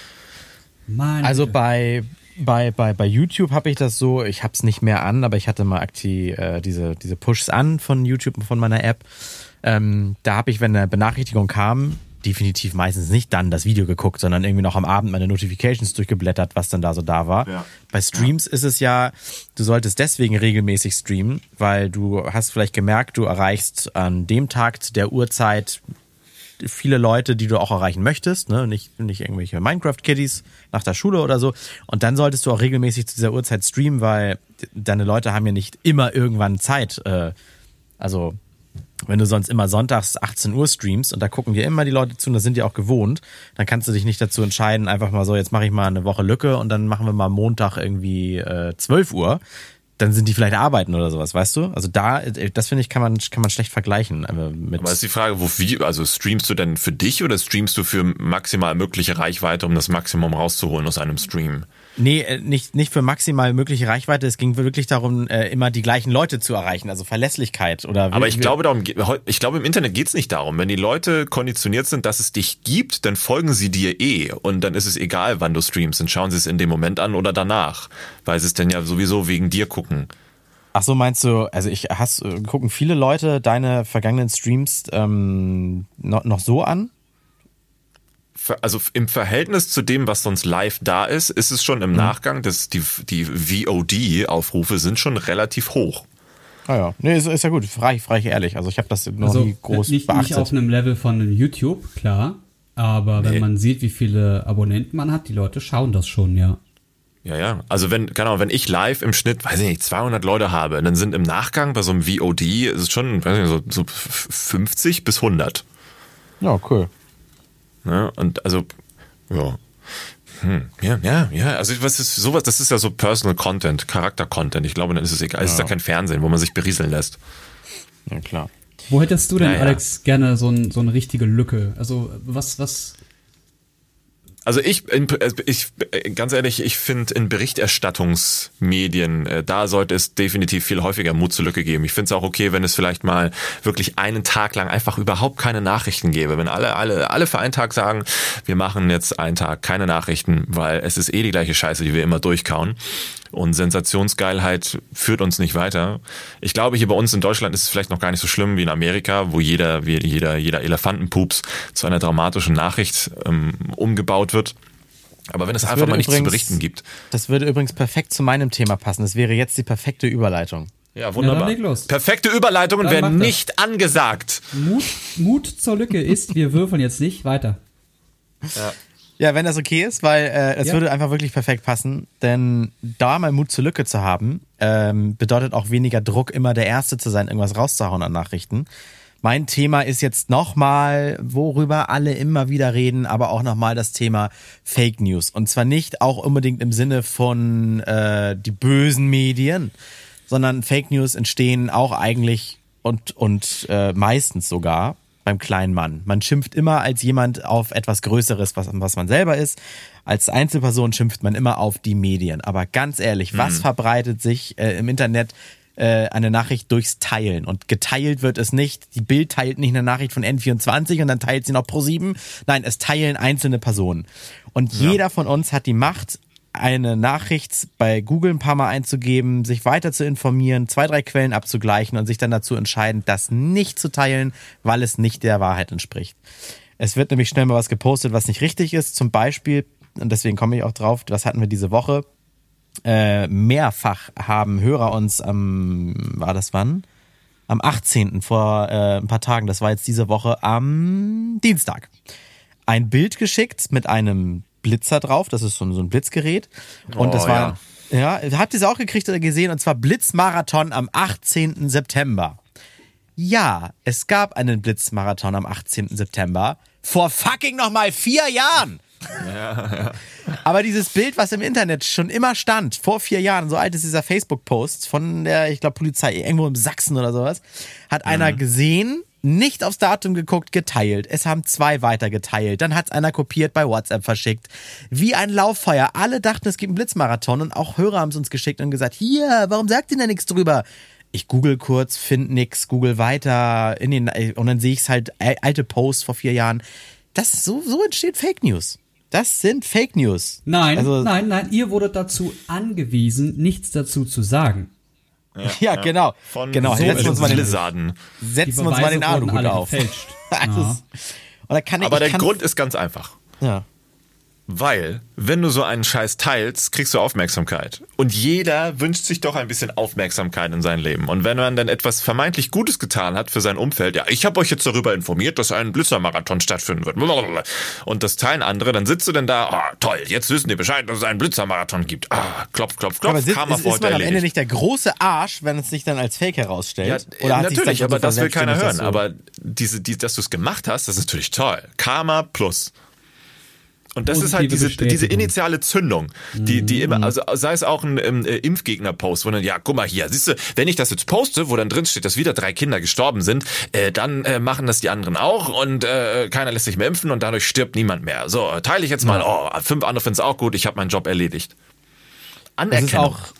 Speaker 1: Mann. Also bei, bei, bei, bei YouTube habe ich das so, ich habe es nicht mehr an, aber ich hatte mal aktiv äh, diese, diese Pushs an von YouTube, von meiner App. Ähm, da habe ich, wenn eine Benachrichtigung kam, definitiv meistens nicht dann das Video geguckt, sondern irgendwie noch am Abend meine Notifications durchgeblättert, was dann da so da war. Ja. Bei Streams ja. ist es ja, du solltest deswegen regelmäßig streamen, weil du hast vielleicht gemerkt, du erreichst an dem Tag zu der Uhrzeit viele Leute, die du auch erreichen möchtest, ne? nicht, nicht irgendwelche Minecraft-Kiddies nach der Schule oder so. Und dann solltest du auch regelmäßig zu dieser Uhrzeit streamen, weil deine Leute haben ja nicht immer irgendwann Zeit. Äh, also wenn du sonst immer sonntags 18 Uhr streamst und da gucken dir immer die Leute zu und das sind die auch gewohnt, dann kannst du dich nicht dazu entscheiden, einfach mal so, jetzt mache ich mal eine Woche Lücke und dann machen wir mal Montag irgendwie äh, 12 Uhr dann sind die vielleicht arbeiten oder sowas, weißt du? Also da, das finde ich, kann man, kann man schlecht vergleichen.
Speaker 3: Äh, mit Aber ist die Frage, wo, wie, also streamst du denn für dich oder streamst du für maximal mögliche Reichweite, um das Maximum rauszuholen aus einem Stream?
Speaker 1: Nee, äh, nicht, nicht für maximal mögliche Reichweite. Es ging wirklich darum, äh, immer die gleichen Leute zu erreichen, also Verlässlichkeit oder.
Speaker 3: Aber ich glaube, darum, ich glaube, im Internet geht's nicht darum. Wenn die Leute konditioniert sind, dass es dich gibt, dann folgen sie dir eh. Und dann ist es egal, wann du streamst. Dann schauen sie es in dem Moment an oder danach. Weil sie es dann ja sowieso wegen dir gucken.
Speaker 1: Ach so, meinst du, also ich hast, äh, gucken viele Leute deine vergangenen Streams ähm, noch, noch so an?
Speaker 3: Also im Verhältnis zu dem, was sonst live da ist, ist es schon im mhm. Nachgang, dass die, die VOD-Aufrufe sind schon relativ hoch.
Speaker 1: Ah ja, nee, ist, ist ja gut, frage frei ehrlich. Also ich habe das noch also, nie groß
Speaker 2: nicht,
Speaker 1: beachtet.
Speaker 2: Nicht auf einem Level von YouTube, klar. Aber nee. wenn man sieht, wie viele Abonnenten man hat, die Leute schauen das schon, ja.
Speaker 3: Ja, ja. Also wenn, genau, wenn ich live im Schnitt, weiß ich nicht, 200 Leute habe, dann sind im Nachgang bei so einem VOD, ist es schon, weiß ich nicht, so, so 50 bis 100.
Speaker 1: Ja, cool.
Speaker 3: Ne? Und also, ja. Hm, ja, ja, ja, also was ist sowas, das ist ja so Personal Content, Charakter-Content. Ich glaube, dann ist es egal. Ja. Es ist ja kein Fernsehen, wo man sich berieseln lässt.
Speaker 1: Ja, klar.
Speaker 2: Wo hättest du denn, naja. Alex, gerne so, ein, so eine richtige Lücke? Also, was, was.
Speaker 3: Also ich, ich ganz ehrlich, ich finde in Berichterstattungsmedien, äh, da sollte es definitiv viel häufiger Mut zur Lücke geben. Ich finde es auch okay, wenn es vielleicht mal wirklich einen Tag lang einfach überhaupt keine Nachrichten gäbe. Wenn alle, alle, alle für einen Tag sagen, wir machen jetzt einen Tag keine Nachrichten, weil es ist eh die gleiche Scheiße, die wir immer durchkauen. Und Sensationsgeilheit führt uns nicht weiter. Ich glaube, hier bei uns in Deutschland ist es vielleicht noch gar nicht so schlimm wie in Amerika, wo jeder, jeder, jeder Elefantenpups zu einer dramatischen Nachricht ähm, umgebaut wird. Aber wenn es das einfach mal nichts zu berichten gibt.
Speaker 1: Das würde übrigens perfekt zu meinem Thema passen. Das wäre jetzt die perfekte Überleitung.
Speaker 3: Ja, wunderbar. Ja, Perfekte Überleitungen dann werden nicht angesagt.
Speaker 2: Mut, Mut zur Lücke ist, wir würfeln jetzt nicht weiter.
Speaker 1: Ja. Ja, wenn das okay ist, weil äh, es ja. würde einfach wirklich perfekt passen. Denn da mal Mut zur Lücke zu haben, ähm, bedeutet auch weniger Druck, immer der Erste zu sein, irgendwas rauszuhauen an Nachrichten. Mein Thema ist jetzt nochmal, worüber alle immer wieder reden, aber auch nochmal das Thema Fake News. Und zwar nicht auch unbedingt im Sinne von äh, die bösen Medien, sondern Fake News entstehen auch eigentlich und, und äh, meistens sogar beim kleinen Mann. Man schimpft immer als jemand auf etwas Größeres, was, was man selber ist. Als Einzelperson schimpft man immer auf die Medien. Aber ganz ehrlich, mhm. was verbreitet sich äh, im Internet äh, eine Nachricht durchs Teilen. Und geteilt wird es nicht. Die Bild teilt nicht eine Nachricht von N24 und dann teilt sie noch pro 7. Nein, es teilen einzelne Personen. Und ja. jeder von uns hat die Macht, eine Nachricht bei Google ein paar Mal einzugeben, sich weiter zu informieren, zwei, drei Quellen abzugleichen und sich dann dazu entscheiden, das nicht zu teilen, weil es nicht der Wahrheit entspricht. Es wird nämlich schnell mal was gepostet, was nicht richtig ist. Zum Beispiel, und deswegen komme ich auch drauf, was hatten wir diese Woche? äh, mehrfach haben Hörer uns am, war das wann? Am 18. vor äh, ein paar Tagen, das war jetzt diese Woche am Dienstag, ein Bild geschickt mit einem Blitzer drauf, das ist so, so ein Blitzgerät. Und oh, das war, ja. ja, habt ihr es auch gekriegt oder gesehen? Und zwar Blitzmarathon am 18. September. Ja, es gab einen Blitzmarathon am 18. September. Vor fucking nochmal vier Jahren! Ja, ja. Aber dieses Bild, was im Internet schon immer stand, vor vier Jahren, so alt ist dieser Facebook-Post von der, ich glaube, Polizei, irgendwo im Sachsen oder sowas, hat mhm. einer gesehen, nicht aufs Datum geguckt, geteilt. Es haben zwei weiter geteilt. Dann hat es einer kopiert, bei WhatsApp verschickt. Wie ein Lauffeuer. Alle dachten, es gibt einen Blitzmarathon und auch Hörer haben es uns geschickt und gesagt, hier, warum sagt ihr denn nichts drüber? Ich google kurz, find nix, google weiter in den, und dann sehe ich es halt, alte Posts vor vier Jahren. Das, so, so entsteht Fake News. Das sind Fake News.
Speaker 2: Nein, also, nein, nein, ihr wurdet dazu angewiesen, nichts dazu zu sagen.
Speaker 1: Ja, ja, genau. Von genau.
Speaker 3: So setzen wir uns mal den,
Speaker 1: setzen uns mal den Aluhut auf.
Speaker 3: ja. Aber der Grund ist ganz einfach. Ja. Weil, wenn du so einen Scheiß teilst, kriegst du Aufmerksamkeit. Und jeder wünscht sich doch ein bisschen Aufmerksamkeit in seinem Leben. Und wenn man dann etwas vermeintlich Gutes getan hat für sein Umfeld, ja, ich habe euch jetzt darüber informiert, dass ein Blitzermarathon stattfinden wird. Und das teilen andere, dann sitzt du denn da, oh, toll, jetzt wissen die Bescheid, dass es einen Blitzermarathon gibt. Ah, klopf, klopf, klopf,
Speaker 1: aber ist, Karma ist, ist man am Ende nicht der große Arsch, wenn es sich dann als Fake herausstellt?
Speaker 3: Ja, Oder natürlich, aber das will keiner hören. Aber diese, die, dass du es gemacht hast, das ist natürlich toll. Karma plus. Und das ist halt diese, diese initiale Zündung, die, die immer, mhm. also sei es auch ein ähm, Impfgegner-Post, wo dann, ja, guck mal hier, siehst du, wenn ich das jetzt poste, wo dann drin steht, dass wieder drei Kinder gestorben sind, äh, dann äh, machen das die anderen auch und äh, keiner lässt sich mehr impfen und dadurch stirbt niemand mehr. So, teile ich jetzt mal, oh, fünf andere finden es auch gut, ich habe meinen Job erledigt.
Speaker 1: Anerkennung. Das ist auch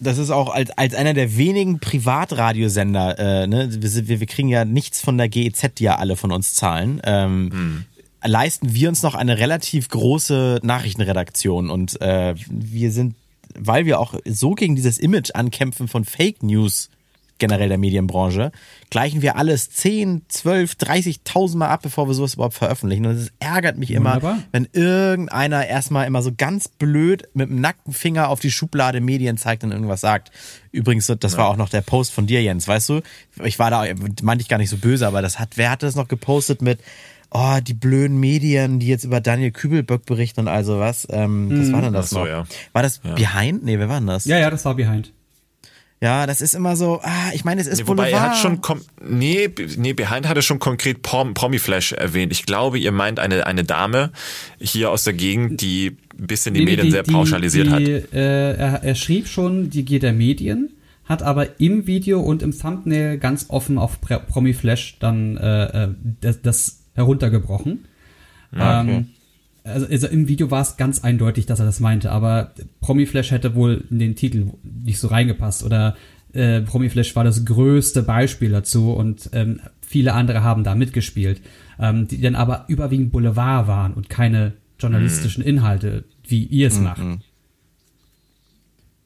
Speaker 1: das ist auch als, als einer der wenigen Privatradiosender, äh, ne, wir, wir kriegen ja nichts von der GEZ, die ja alle von uns zahlen. Ähm, hm leisten wir uns noch eine relativ große Nachrichtenredaktion und äh, wir sind, weil wir auch so gegen dieses Image ankämpfen von Fake News generell der Medienbranche, gleichen wir alles 10, 12, 30.000 Mal ab, bevor wir sowas überhaupt veröffentlichen. Und es ärgert mich immer, Wunderbar. wenn irgendeiner erstmal immer so ganz blöd mit dem nackten Finger auf die Schublade Medien zeigt und irgendwas sagt. Übrigens, das ja. war auch noch der Post von dir, Jens, weißt du? Ich war da, meinte ich gar nicht so böse, aber das hat, wer hat das noch gepostet mit, oh, die blöden Medien, die jetzt über Daniel Kübelböck berichten und also was. Ähm, was war denn das so, noch? Ja. War das ja. Behind? Nee, wer war denn das?
Speaker 2: Ja, ja, das war Behind.
Speaker 1: Ja, das ist immer so, ah, ich meine, es ist nee,
Speaker 3: Wobei Boulevard. er hat schon, nee, nee, Behind hatte schon konkret Prom, Promiflash erwähnt. Ich glaube, ihr meint eine, eine Dame hier aus der Gegend, die ein bisschen die nee, Medien die, sehr pauschalisiert die,
Speaker 2: hat. Äh, er, er schrieb schon die G der Medien, hat aber im Video und im Thumbnail ganz offen auf Promiflash dann äh, äh das, das heruntergebrochen. Ah, okay. Ähm, also, also im Video war es ganz eindeutig, dass er das meinte, aber Promiflash hätte wohl in den Titel nicht so reingepasst oder äh, Promiflash war das größte Beispiel dazu und ähm, viele andere haben da mitgespielt, ähm, die dann aber überwiegend Boulevard waren und keine journalistischen
Speaker 3: Mhm.
Speaker 2: Inhalte, wie ihr es macht.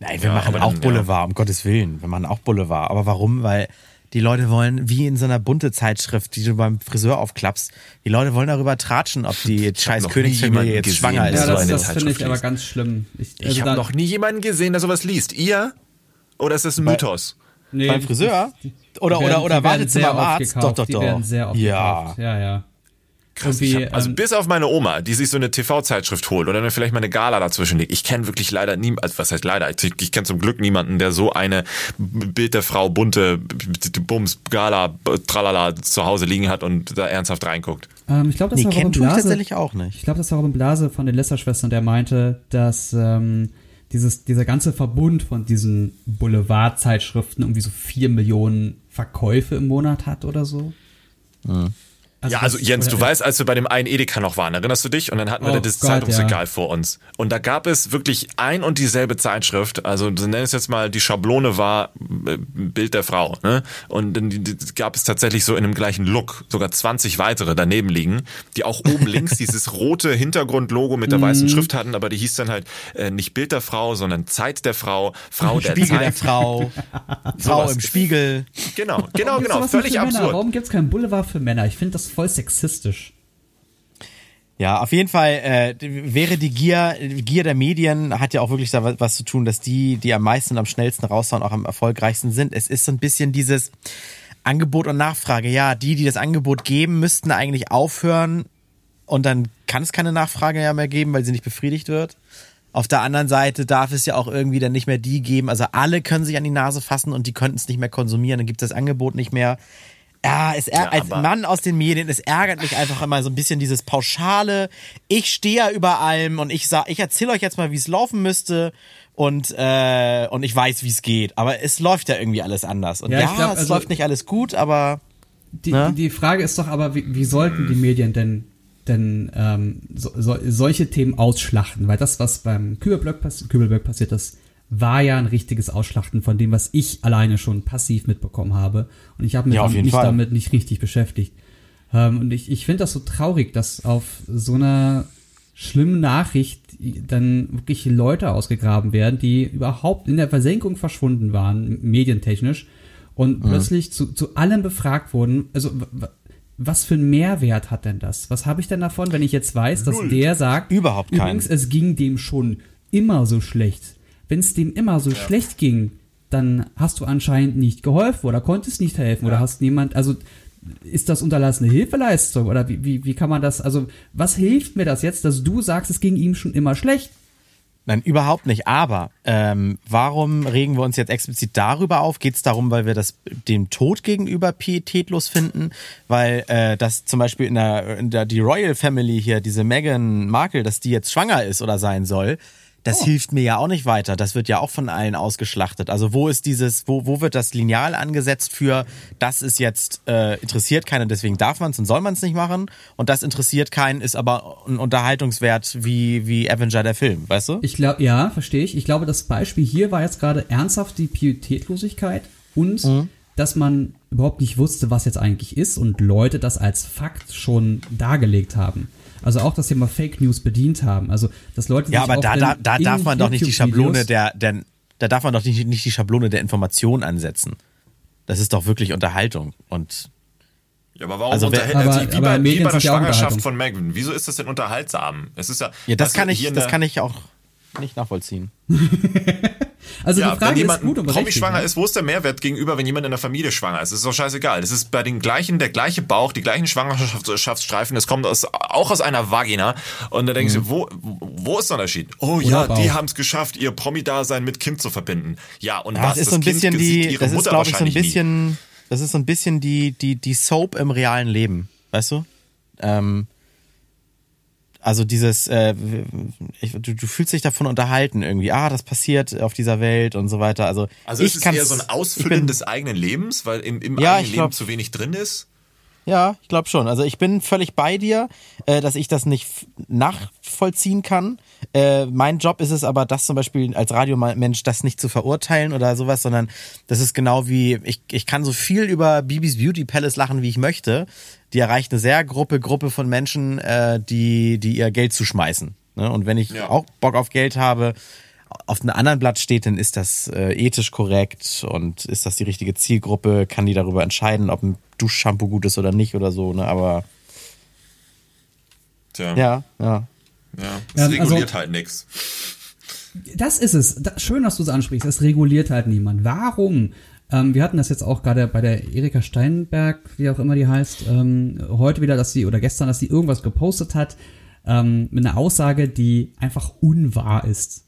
Speaker 1: Nein, wir
Speaker 3: Ja,
Speaker 1: machen auch
Speaker 3: dann,
Speaker 1: Boulevard, um Gottes Willen. Wir machen auch Boulevard. Aber warum? Weil die Leute wollen, wie in so einer bunte Zeitschrift, die du beim Friseur aufklappst, die Leute wollen darüber tratschen, ob die scheiß
Speaker 3: noch nie
Speaker 1: Königsfamilie jetzt
Speaker 3: gesehen,
Speaker 1: schwanger ist.
Speaker 2: Ja,
Speaker 3: so
Speaker 2: das,
Speaker 3: eine
Speaker 2: das finde ich
Speaker 3: Zeitschrift
Speaker 2: aber
Speaker 3: liest.
Speaker 2: ganz schlimm. Ich,
Speaker 3: Ich
Speaker 2: also
Speaker 3: habe
Speaker 2: da-
Speaker 3: noch nie jemanden gesehen, der sowas liest. Ihr? Oder ist das ein Mythos?
Speaker 2: nee,
Speaker 1: beim Friseur?
Speaker 2: die-
Speaker 1: Oder,
Speaker 2: die
Speaker 1: oder,
Speaker 2: werden-
Speaker 1: oder
Speaker 2: werden
Speaker 1: Wartezimmer am Arzt?
Speaker 2: gekauft,
Speaker 1: Doch, doch,
Speaker 2: Die
Speaker 1: doch.
Speaker 2: werden sehr oft
Speaker 1: ja.
Speaker 2: gekauft. Ja, ja.
Speaker 3: Krass, hab, also
Speaker 2: ähm,
Speaker 3: bis auf meine Oma, die sich so eine TV-Zeitschrift holt oder dann vielleicht mal eine Gala dazwischen legt. Ich kenne wirklich leider nie, also was heißt leider? Ich, ich kenne zum Glück niemanden, der so eine Bild der Frau bunte Bums Gala Tralala zu Hause liegen hat und da ernsthaft reinguckt.
Speaker 2: Ähm, ich glaube, das
Speaker 1: Nee,
Speaker 2: war Robin
Speaker 1: tue ich
Speaker 2: Blase.
Speaker 1: tatsächlich auch nicht.
Speaker 2: Ich glaube, das war Robin Blase von den Lästerschwestern, der meinte, dass ähm, dieses, dieser ganze Verbund von diesen Boulevardzeitschriften irgendwie so vier Millionen Verkäufe im Monat hat oder so.
Speaker 3: Ja, also Jens, du weißt, als wir bei dem einen Edeka noch waren, erinnerst du dich? Und dann hatten wir
Speaker 2: Oh
Speaker 3: da das
Speaker 2: Gott,
Speaker 3: Zeitungsregal
Speaker 2: ja.
Speaker 3: vor uns. Und da gab es wirklich ein und dieselbe Zeitschrift. Also du nennst jetzt mal, die Schablone war äh, Bild der Frau. Ne? Und dann gab es tatsächlich so in dem gleichen Look sogar 20 weitere daneben liegen, die auch oben links dieses rote Hintergrundlogo mit der
Speaker 2: Mhm.
Speaker 3: weißen Schrift hatten, aber die hieß dann halt äh, nicht Bild der Frau, sondern Zeit der Frau, Frau der
Speaker 1: Spiegel der
Speaker 3: Zeit.
Speaker 1: Frau, Frau
Speaker 3: Sowas.
Speaker 1: im Spiegel.
Speaker 3: Genau, genau, genau. Völlig
Speaker 2: für Männer?
Speaker 3: absurd.
Speaker 2: Warum gibt es keinen Boulevard für Männer? Ich finde das voll sexistisch.
Speaker 1: Ja, auf jeden Fall äh, wäre die Gier, Gier der Medien hat ja auch wirklich da was, zu tun, dass die, die am meisten und am schnellsten raushauen, auch am erfolgreichsten sind. Es ist so ein bisschen dieses Angebot und Nachfrage. Ja, die, die das Angebot geben, müssten eigentlich aufhören und dann kann es keine Nachfrage mehr geben, weil sie nicht befriedigt wird. Auf der anderen Seite darf es ja auch irgendwie dann nicht mehr die geben. Also alle können sich an die Nase fassen und die könnten es nicht mehr konsumieren. Dann gibt es das Angebot nicht mehr. Ja, es
Speaker 3: Ja,
Speaker 1: als Mann aus den Medien, es ärgert mich einfach immer so ein bisschen dieses pauschale, ich stehe ja über allem und ich sag, ich erzähle euch jetzt mal, wie es laufen müsste und äh, und ich weiß, wie es geht, aber es läuft ja irgendwie alles anders und
Speaker 2: Ja,
Speaker 1: ja,
Speaker 2: ich glaub,
Speaker 1: es
Speaker 2: also-
Speaker 1: läuft nicht alles gut, aber
Speaker 2: Die,
Speaker 1: Ne?
Speaker 2: die Frage ist doch aber, wie, wie sollten die Medien denn denn ähm, so, so, solche Themen ausschlachten? Weil das, was beim Kübelberg, pass Kübelberg passiert ist, war ja ein richtiges Ausschlachten von dem, was ich alleine schon passiv mitbekommen habe. Und ich habe mich,
Speaker 1: Ja,
Speaker 2: mich damit nicht richtig beschäftigt. Ähm, und ich, ich finde das so traurig, dass auf so einer schlimmen Nachricht dann wirklich Leute ausgegraben werden, die überhaupt in der Versenkung verschwunden waren, medientechnisch, und plötzlich zu, zu allem befragt wurden. Also, was für einen Mehrwert hat denn das? Was habe ich denn davon, wenn ich jetzt weiß, dass der sagt,
Speaker 1: Überhaupt keinen.
Speaker 2: übrigens, es ging dem schon immer so schlecht. Wenn es dem immer so schlecht ging, dann hast du anscheinend nicht geholfen oder konntest nicht helfen oder hast niemand, also ist das unterlassene Hilfeleistung oder wie, wie, wie kann man das, also was hilft mir das jetzt, dass du sagst, es ging ihm schon immer schlecht?
Speaker 1: Nein, überhaupt nicht. Aber ähm, warum regen wir uns jetzt explizit darüber auf? Geht es darum, weil wir das dem Tod gegenüber pietätlos finden? Weil äh, das zum Beispiel in der, in der die Royal Family hier, diese Meghan Markle, dass die jetzt schwanger ist oder sein soll, das hilft mir ja auch nicht weiter. Das wird ja auch von allen ausgeschlachtet. Also wo ist dieses, wo, wo wird das Lineal angesetzt für, das ist jetzt äh, interessiert keinen, deswegen darf man es und soll man es nicht machen. Und das interessiert keinen, ist aber ein Unterhaltungswert wie, wie Avenger der Film, weißt du?
Speaker 2: Ich glaube, ja, verstehe ich. Ich glaube, das Beispiel hier war jetzt gerade ernsthaft die Pietätlosigkeit und dass man überhaupt nicht wusste, was jetzt eigentlich ist und Leute das als Fakt schon dargelegt haben. Also auch das Thema Fake News bedient haben. Also dass Leute
Speaker 1: Ja, aber
Speaker 2: auch
Speaker 1: da, da, da darf man doch nicht die Schablone der, der, da darf man doch nicht, nicht die Schablone der Information ansetzen. Das ist doch wirklich Unterhaltung und
Speaker 3: Ja, aber warum
Speaker 1: Also
Speaker 3: unterhält
Speaker 2: aber-
Speaker 3: also wie,
Speaker 2: aber
Speaker 3: bei, wie
Speaker 2: Medien
Speaker 3: bei der Schwangerschaft von Megan? Wieso ist das denn unterhaltsam? Es ist ja,
Speaker 1: ja, das kann ich, das kann ich auch nicht nachvollziehen.
Speaker 2: Also
Speaker 3: ja,
Speaker 2: die Frage
Speaker 3: wenn jemand
Speaker 2: ist gut und
Speaker 3: Promi
Speaker 2: berechtigt.
Speaker 3: schwanger
Speaker 2: ja.
Speaker 3: ist, wo ist der Mehrwert gegenüber, wenn jemand in der Familie schwanger ist? Das ist doch scheißegal. Das ist bei den gleichen, der gleiche Bauch, die gleichen Schwangerschaftsstreifen, das kommt aus, auch aus einer Vagina. Und da denkst du, wo, wo ist der Unterschied? Oh ja,
Speaker 2: Bauch.
Speaker 3: die haben es geschafft, ihr Promi-Dasein mit Kind zu verbinden. Ja, und
Speaker 1: Ja,
Speaker 3: was?
Speaker 1: das ist so ein
Speaker 3: Kind
Speaker 1: bisschen die,
Speaker 3: ihre
Speaker 1: das ist
Speaker 3: Mutter
Speaker 1: glaube ich so ein
Speaker 3: wahrscheinlich nie.
Speaker 1: bisschen, das ist so ein bisschen die, die, die Soap im realen Leben, weißt du? Ähm, also dieses, äh, ich, du, du fühlst dich davon unterhalten irgendwie, ah, das passiert auf dieser Welt und so weiter. Also,
Speaker 3: Also
Speaker 1: ich
Speaker 3: ist es eher so ein Ausfüllen
Speaker 1: bin-
Speaker 3: des eigenen Lebens, weil im, im
Speaker 1: Ja,
Speaker 3: eigenen
Speaker 1: ich
Speaker 3: Leben
Speaker 1: glaub-
Speaker 3: zu wenig drin ist?
Speaker 1: Ja, ich glaube schon. Also ich bin völlig bei dir, äh, dass ich das nicht nachvollziehen kann. Äh, mein Job ist es aber, das zum Beispiel als Radiomensch, das nicht zu verurteilen oder sowas, sondern das ist genau wie, ich, ich kann so viel über Bibis Beauty Palace lachen, wie ich möchte. Die erreicht eine sehr Gruppe, Gruppe von Menschen, äh, die, die ihr Geld zuschmeißen. Ne? Und wenn ich ja. auch Bock auf Geld habe, auf einem anderen Blatt steht, dann ist das äh, ethisch korrekt und ist das die richtige Zielgruppe, kann die darüber entscheiden, ob ein Duschshampoo gut ist oder nicht oder so, ne? Aber
Speaker 3: Tja.
Speaker 1: ja, ja.
Speaker 3: Ja, es ja, reguliert also, halt nichts.
Speaker 2: Das ist es. Da, schön, dass du es ansprichst. Es reguliert halt niemand. Warum? Ähm, wir hatten das jetzt auch gerade bei der Erika Steinberg, wie auch immer die heißt, ähm, heute wieder, dass sie, oder gestern, dass sie irgendwas gepostet hat, ähm, mit einer Aussage, die einfach unwahr ist.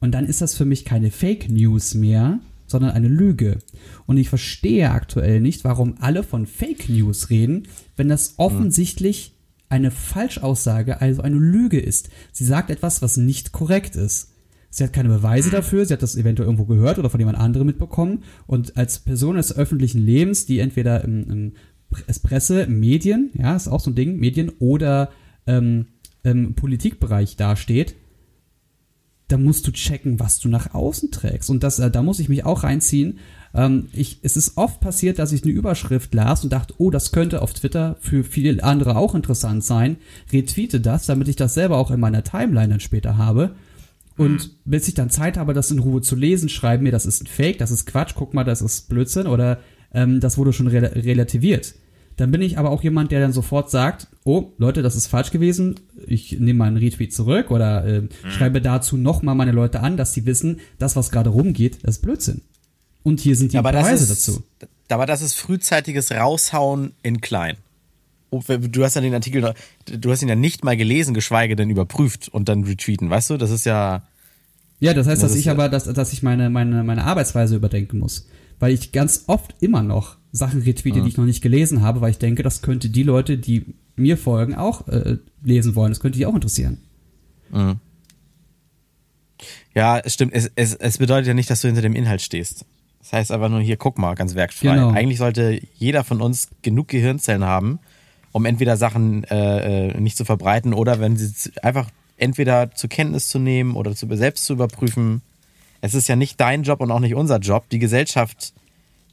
Speaker 2: Und dann ist das für mich keine Fake News mehr, sondern eine Lüge. Und ich verstehe aktuell nicht, warum alle von Fake News reden, wenn das offensichtlich eine Falschaussage, also eine Lüge ist. Sie sagt etwas, was nicht korrekt ist. Sie hat keine Beweise dafür, sie hat das eventuell irgendwo gehört oder von jemand anderem mitbekommen. Und als Person des öffentlichen Lebens, die entweder im, im Presse, Medien, ja, ist auch so ein Ding, Medien oder ähm, im Politikbereich dasteht, da musst du checken, was du nach außen trägst. Und das, äh, da muss ich mich auch reinziehen. Ähm, ich, es ist oft passiert, dass ich eine Überschrift las und dachte, oh, das könnte auf Twitter für viele andere auch interessant sein. Retweete das, damit ich das selber auch in meiner Timeline dann später habe. Und mhm. bis ich dann Zeit habe, das in Ruhe zu lesen, schreiben mir, das ist ein Fake, das ist Quatsch, guck mal, das ist Blödsinn oder ähm, das wurde schon re relativiert. Dann bin ich aber auch jemand, der dann sofort sagt, oh, Leute, das ist falsch gewesen, ich nehme meinen Retweet zurück oder äh, mhm. schreibe dazu nochmal meine Leute an, dass sie wissen, das, was gerade rumgeht, das ist Blödsinn. Und hier sind die
Speaker 1: aber
Speaker 2: Beweise
Speaker 1: ist,
Speaker 2: dazu.
Speaker 1: Aber das ist frühzeitiges Raushauen in klein. Du hast ja den Artikel, du hast ihn ja nicht mal gelesen, geschweige denn überprüft und dann retweeten, weißt du? Das ist ja.
Speaker 2: Ja, das heißt, das dass ich aber, dass, dass ich meine, meine, meine Arbeitsweise überdenken muss. Weil ich ganz oft immer noch Sachen retweete, mhm. die ich noch nicht gelesen habe, weil ich denke, das könnte die Leute, die mir folgen, auch äh, lesen wollen. Das könnte die auch interessieren. Mhm.
Speaker 1: Ja, es stimmt. Es, es, es bedeutet ja nicht, dass du hinter dem Inhalt stehst. Das heißt einfach nur hier, guck mal, ganz werkfrei. Genau. Eigentlich sollte jeder von uns genug Gehirnzellen haben, um entweder Sachen äh, äh nicht zu verbreiten oder wenn sie einfach entweder zur Kenntnis zu nehmen oder zu, selbst zu überprüfen. Es ist ja nicht dein Job und auch nicht unser Job, die Gesellschaft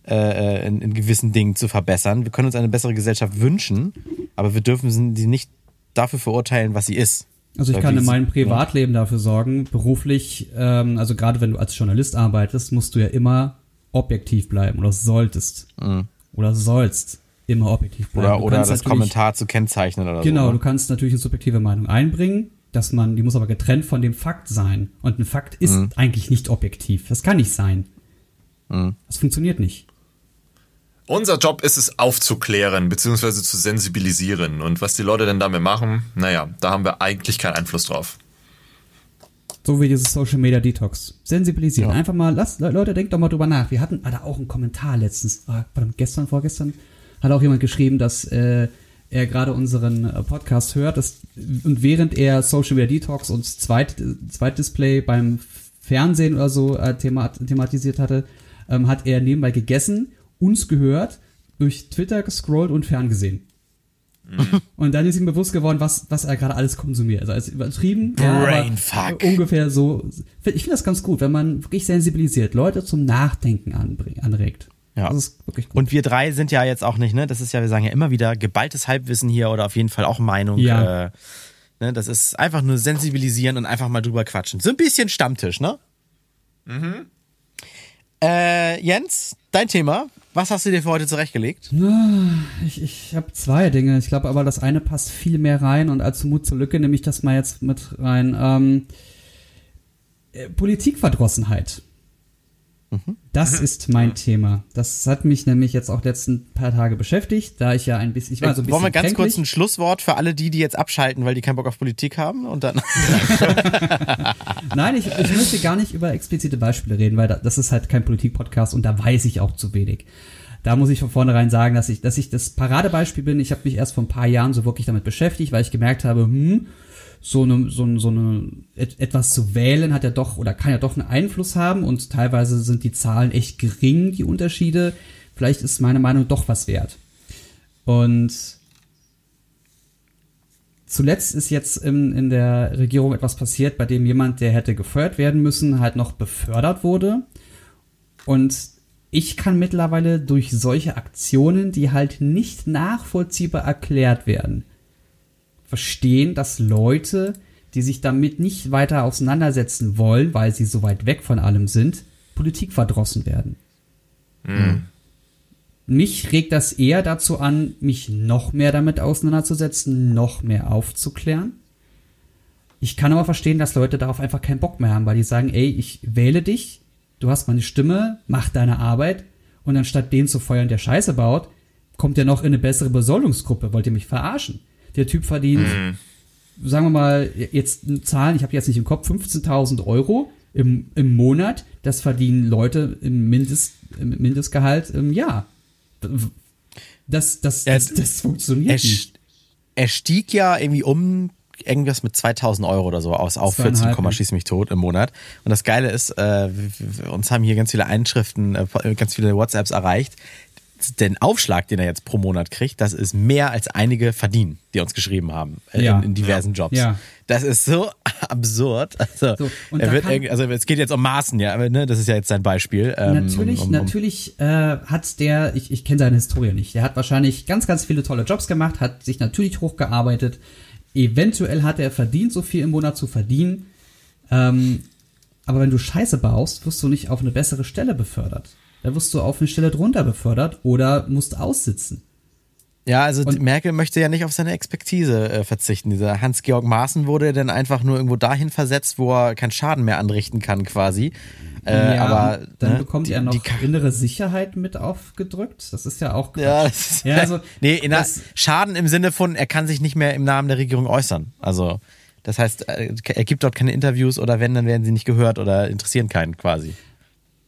Speaker 1: äh, äh, in, in gewissen Dingen zu verbessern. Wir können uns eine bessere Gesellschaft wünschen, aber wir dürfen sie nicht dafür verurteilen, was sie ist.
Speaker 2: Also ich kann in meinem Privatleben dafür sorgen, beruflich, ähm, also gerade wenn du als Journalist arbeitest, musst du ja immer objektiv bleiben oder solltest mhm. oder sollst immer objektiv bleiben.
Speaker 1: Oder, oder das Kommentar zu kennzeichnen oder
Speaker 2: genau, so. Genau, du kannst natürlich eine subjektive Meinung einbringen, dass man, die muss aber getrennt von dem Fakt sein. Und ein Fakt ist mhm. eigentlich nicht objektiv. Das kann nicht sein. Mhm. Das funktioniert nicht.
Speaker 3: Unser Job ist es aufzuklären bzw. zu sensibilisieren. Und was die Leute denn damit machen, naja, da haben wir eigentlich keinen Einfluss drauf.
Speaker 2: So wie dieses Social Media Detox. Sensibilisieren. Ja. Einfach mal, lasst, Leute, denkt doch mal drüber nach. Wir hatten da auch einen Kommentar letztens, ah, gestern, vorgestern, hat auch jemand geschrieben, dass äh, er gerade unseren äh, Podcast hört dass, und während er Social Media Detox und Zweit, Zweitdisplay beim Fernsehen oder so äh, thematisiert hatte, ähm, hat er nebenbei gegessen uns gehört, durch Twitter gescrollt und ferngesehen. Mhm. Und dann ist ihm bewusst geworden, was, was er gerade alles konsumiert. Also als übertrieben.
Speaker 1: Brainfuck.
Speaker 2: Ja, ungefähr so. Ich finde das ganz gut, wenn man wirklich sensibilisiert, Leute zum Nachdenken anregt.
Speaker 1: Ja. Das ist wirklich gut. Und wir drei sind ja jetzt auch nicht, ne? Das ist ja, wir sagen ja immer wieder geballtes Halbwissen hier oder auf jeden Fall auch Meinung. Ja. Äh, ne? Das ist einfach nur sensibilisieren und einfach mal drüber quatschen. So ein bisschen Stammtisch, ne? Mhm. Äh, Jens, dein Thema. Was hast du dir für heute zurechtgelegt?
Speaker 2: Ich, ich habe zwei Dinge. Ich glaube aber, das eine passt viel mehr rein und als Mut zur Lücke nehme ich das mal jetzt mit rein. Ähm, äh, Politikverdrossenheit. Das ist mein Thema. Das hat mich nämlich jetzt auch letzten paar Tage beschäftigt, da ich ja ein bisschen, ich war so ein bisschen
Speaker 1: Wollen wir ganz kränklich. kurz ein Schlusswort für alle die, die jetzt abschalten, weil die keinen Bock auf Politik haben und dann.
Speaker 2: Nein, ich, ich möchte gar nicht über explizite Beispiele reden, weil das ist halt kein Politik-Podcast und da weiß ich auch zu wenig. Da muss ich von vornherein sagen, dass ich, dass ich das Paradebeispiel bin. Ich habe mich erst vor ein paar Jahren so wirklich damit beschäftigt, weil ich gemerkt habe, hm, so eine, so, eine, so eine, etwas zu wählen hat ja doch oder kann ja doch einen Einfluss haben und teilweise sind die Zahlen echt gering, die Unterschiede. Vielleicht ist meine Meinung doch was wert. Und zuletzt ist jetzt in, in der Regierung etwas passiert, bei dem jemand, der hätte gefeuert werden müssen, halt noch befördert wurde. Und ich kann mittlerweile durch solche Aktionen, die halt nicht nachvollziehbar erklärt werden, verstehen, dass Leute, die sich damit nicht weiter auseinandersetzen wollen, weil sie so weit weg von allem sind, Politik verdrossen werden. Mhm. Mich regt das eher dazu an, mich noch mehr damit auseinanderzusetzen, noch mehr aufzuklären. Ich kann aber verstehen, dass Leute darauf einfach keinen Bock mehr haben, weil die sagen, ey, ich wähle dich, du hast meine Stimme, mach deine Arbeit und anstatt den zu feuern, der Scheiße baut, kommt der noch in eine bessere Besoldungsgruppe. Wollt ihr mich verarschen? Der Typ verdient, mhm. sagen wir mal, jetzt Zahlen, ich habe jetzt nicht im Kopf, 15.000 Euro im, im Monat. Das verdienen Leute im, Mindest, im Mindestgehalt im Jahr. Das, das, das, das funktioniert
Speaker 1: er,
Speaker 2: nicht.
Speaker 1: Er stieg ja irgendwie um irgendwas mit 2000 Euro oder so aus auf 14, schieß mich tot im Monat. Und das Geile ist, äh, uns haben hier ganz viele Einschriften, äh, ganz viele WhatsApps erreicht. Den Aufschlag, den er jetzt pro Monat kriegt, das ist mehr als einige verdienen, die uns geschrieben haben äh,
Speaker 2: ja.
Speaker 1: in, in, diversen Jobs.
Speaker 2: Ja.
Speaker 1: Das ist so absurd. Also, so, er wird also es geht jetzt um Maßen, ja, aber ne, das ist ja jetzt sein Beispiel.
Speaker 2: Ähm, natürlich, um, um, um, natürlich äh, hat der, ich, ich kenne seine Historie nicht, der hat wahrscheinlich ganz, ganz viele tolle Jobs gemacht, hat sich natürlich hochgearbeitet, Eventuell hat er verdient, so viel im Monat zu verdienen. Ähm, aber wenn du Scheiße baust, wirst du nicht auf eine bessere Stelle befördert. Da wirst du auf eine Stelle drunter befördert oder musst aussitzen.
Speaker 1: Ja, also und Merkel möchte ja nicht auf seine Expertise äh, verzichten. Dieser Hans-Georg Maaßen wurde dann einfach nur irgendwo dahin versetzt, wo er keinen Schaden mehr anrichten kann, quasi.
Speaker 2: Äh, ja, aber dann ne, bekommt die, er noch die innere Sicherheit mit aufgedrückt. Das ist ja auch
Speaker 1: Quatsch. Ja, das ja also nee, das, Schaden im Sinne von, er kann sich nicht mehr im Namen der Regierung äußern. Also das heißt, äh, er gibt dort keine Interviews oder wenn, dann werden sie nicht gehört oder interessieren keinen quasi.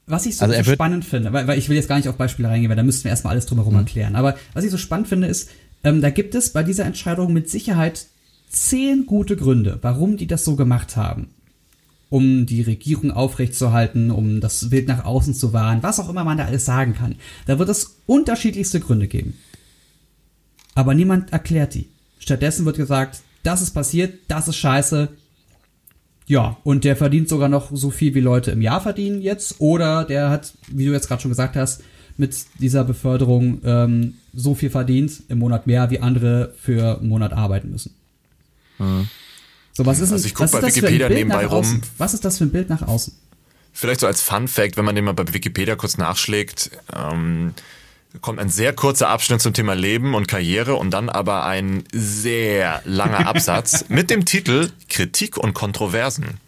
Speaker 2: Was ich so, also so spannend finde, weil, weil ich will jetzt gar nicht auf Beispiele reingehen, weil da müssten wir erstmal alles drumherum mhm. erklären. Aber was ich so spannend finde, ist, ähm, da gibt es bei dieser Entscheidung mit Sicherheit zehn gute Gründe, warum die das so gemacht haben um die Regierung aufrechtzuerhalten, um das Bild nach außen zu wahren, was auch immer man da alles sagen kann. Da wird es unterschiedlichste Gründe geben. Aber niemand erklärt die. Stattdessen wird gesagt, das ist passiert, das ist scheiße. Ja, und der verdient sogar noch so viel, wie Leute im Jahr verdienen jetzt. Oder der hat, wie du jetzt gerade schon gesagt hast, mit dieser Beförderung ähm, so viel verdient im Monat mehr, wie andere für einen Monat arbeiten müssen. Mhm. So, was ist,
Speaker 3: also ich gucke bei Wikipedia nebenbei rum.
Speaker 2: Was ist das für ein Bild nach außen?
Speaker 3: Vielleicht so als Fun Fact, wenn man den mal bei Wikipedia kurz nachschlägt, ähm, kommt ein sehr kurzer Abschnitt zum Thema Leben und Karriere und dann aber ein sehr langer Absatz mit dem Titel Kritik und Kontroversen.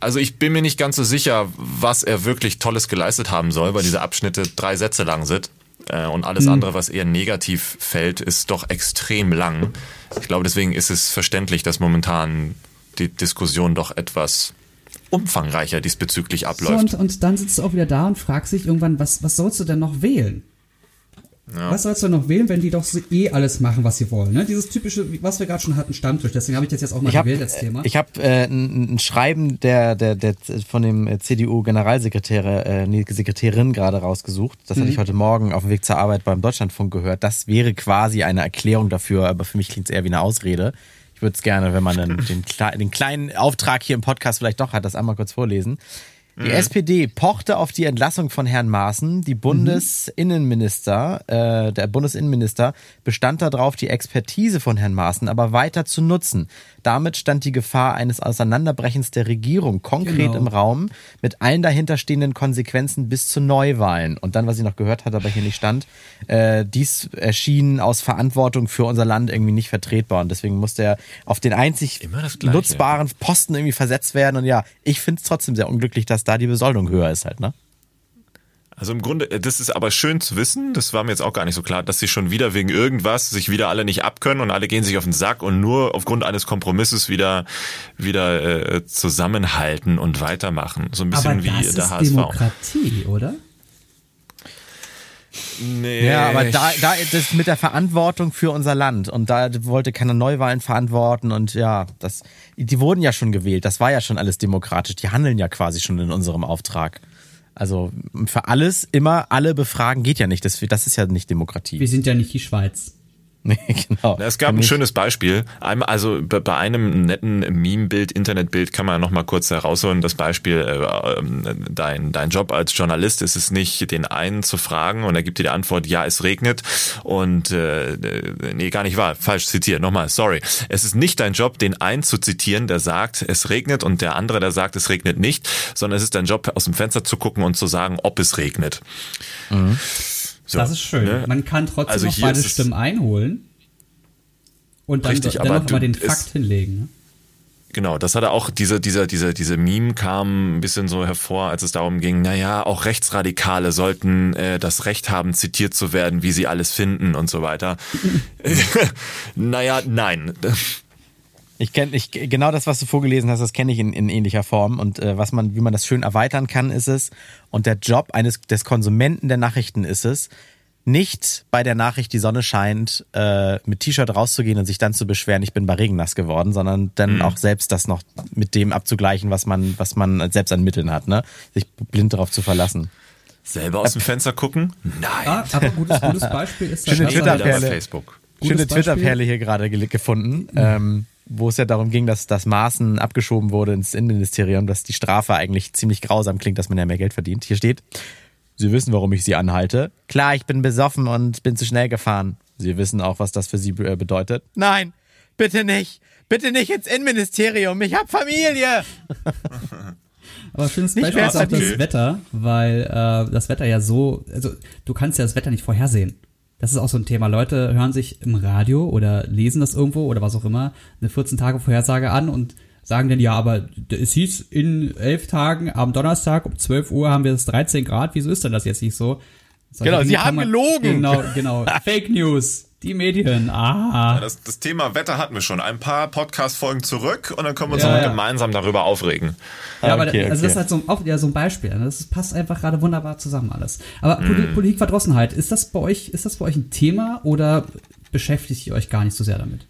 Speaker 3: Also ich bin mir nicht ganz so sicher, was er wirklich Tolles geleistet haben soll, weil diese Abschnitte drei Sätze lang sind. Äh, und alles hm. andere, was eher negativ fällt, ist doch extrem lang. Ich glaube, deswegen ist es verständlich, dass momentan die Diskussion doch etwas umfangreicher diesbezüglich abläuft.
Speaker 2: So, und, und dann sitzt du auch wieder da und fragst dich irgendwann, was, was sollst du denn noch wählen? Ja. Was sollst du noch wählen, wenn die doch so eh alles machen, was sie wollen? Ne? Dieses typische, was wir gerade schon hatten, Stammtisch. Deswegen habe ich das jetzt auch mal
Speaker 1: hab,
Speaker 2: gewählt als Thema.
Speaker 1: Ich habe äh, ein, ein, Schreiben der, der, der von dem äh, CDU-Generalsekretär, äh, nee, Sekretärin gerade rausgesucht. Das mhm. hatte ich heute Morgen auf dem Weg zur Arbeit beim Deutschlandfunk gehört. Das wäre quasi eine Erklärung dafür, aber für mich klingt es eher wie eine Ausrede. Ich würde es gerne, wenn man den, den, den kleinen Auftrag hier im Podcast vielleicht doch hat, das einmal kurz vorlesen. Die mhm. SPD pochte auf die Entlassung von Herrn Maaßen. Die Bundesinnenminister, äh, der Bundesinnenminister bestand darauf, die Expertise von Herrn Maaßen aber weiter zu nutzen. Damit stand die Gefahr eines Auseinanderbrechens der Regierung konkret genau. im Raum mit allen dahinterstehenden Konsequenzen bis zu Neuwahlen. Und dann, was ich noch gehört hatte, aber hier nicht stand, äh, dies erschien aus Verantwortung für unser Land irgendwie nicht vertretbar. Und deswegen musste er auf den einzig nutzbaren Posten irgendwie versetzt werden. Und ja, ich finde es trotzdem sehr unglücklich, dass da die Besoldung höher ist halt, ne?
Speaker 3: Also im Grunde, äh, das ist aber schön zu wissen, das war mir jetzt auch gar nicht so klar, dass sie schon wieder wegen irgendwas sich wieder alle nicht abkönnen und alle gehen sich auf den Sack und nur aufgrund eines Kompromisses wieder wieder äh, zusammenhalten und weitermachen. So ein bisschen
Speaker 2: aber
Speaker 3: wie
Speaker 2: das
Speaker 3: der
Speaker 2: ist
Speaker 3: HSV.
Speaker 2: Demokratie, oder?
Speaker 1: Nee. Ja, aber da, da das mit der Verantwortung für unser Land und da wollte keiner Neuwahlen verantworten und ja, das, die wurden ja schon gewählt, das war ja schon alles demokratisch, die handeln ja quasi schon in unserem Auftrag. Also für alles immer alle befragen geht ja nicht. Das, das ist ja nicht Demokratie.
Speaker 2: Wir sind ja nicht die Schweiz.
Speaker 1: Nee, genau.
Speaker 3: Es gab ein schönes Beispiel. Also bei einem netten Meme-Bild, Internetbild kann man noch mal kurz herausholen. Das Beispiel, äh, ähm, dein, dein Job als Journalist ist es nicht, den einen zu fragen und er gibt dir die Antwort, ja, es regnet. Und äh, nee, gar nicht wahr, falsch zitiert. Nochmal, sorry. Es ist nicht dein Job, den einen zu zitieren, der sagt, es regnet und der andere, der sagt, es regnet nicht, sondern es ist dein Job, aus dem Fenster zu gucken und zu sagen, ob es regnet.
Speaker 2: Mhm. So, das ist schön. Ne? Man kann trotzdem also noch beide Stimmen einholen und dann
Speaker 3: richtig,
Speaker 2: dennoch aber, mal den Fakt hinlegen. Ne?
Speaker 3: Genau, das hatte auch diese, dieser, diese, diese Meme kam ein bisschen so hervor, als es darum ging, naja, auch Rechtsradikale sollten äh, das Recht haben, zitiert zu werden, wie sie alles finden und so weiter. naja, nein.
Speaker 1: Ich kenne ich, genau das, was du vorgelesen hast, das kenne ich in, in ähnlicher Form. Und äh, was man, wie man das schön erweitern kann, ist es, und der Job eines des Konsumenten der Nachrichten ist es, nicht bei der Nachricht, die Sonne scheint, äh, mit T-Shirt rauszugehen und sich dann zu beschweren, ich bin bei Regen nass geworden, sondern dann mhm. auch selbst das noch mit dem abzugleichen, was man, was man selbst an Mitteln hat, ne? Sich blind darauf zu verlassen.
Speaker 3: Selber aus dem Fenster gucken? Nein.
Speaker 2: Ah, aber gutes, gutes Beispiel ist
Speaker 1: Schöne Twitter-Perle. Schöne Twitter-Perle hier gerade gefunden. Mhm. Ähm, wo es ja darum ging, dass das Maßen abgeschoben wurde ins Innenministerium, dass die Strafe eigentlich ziemlich grausam klingt, dass man ja mehr Geld verdient. Hier steht, Sie wissen, warum ich Sie anhalte. Klar, ich bin besoffen und bin zu schnell gefahren. Sie wissen auch, was das für Sie äh, bedeutet. Nein, bitte nicht. Bitte nicht ins Innenministerium. Ich habe Familie.
Speaker 2: Aber schönes Beispiel ist auch das Wetter, weil äh, das Wetter ja so, also du kannst ja das Wetter nicht vorhersehen. Das ist auch so ein Thema. Leute hören sich im Radio oder lesen das irgendwo oder was auch immer eine 14 Tage Vorhersage an und sagen dann, ja, aber es hieß in elf Tagen am Donnerstag um 12 Uhr haben wir es 13 Grad. Wieso ist denn das jetzt nicht so?
Speaker 1: Solche genau, sie haben man, gelogen.
Speaker 2: Genau, genau. Fake News. Die Medien, ah.
Speaker 3: Ja, das, das, Thema Wetter hatten wir schon. Ein paar Podcast-Folgen zurück und dann können wir uns ja, mal ja. gemeinsam darüber aufregen.
Speaker 2: Ja, aber okay, also okay. das ist halt so, auch, ja, so ein Beispiel. Ne? Das passt einfach gerade wunderbar zusammen alles. Aber mm. Politikverdrossenheit, ist das bei euch, ist das bei euch ein Thema oder beschäftigt ihr euch gar nicht so sehr damit?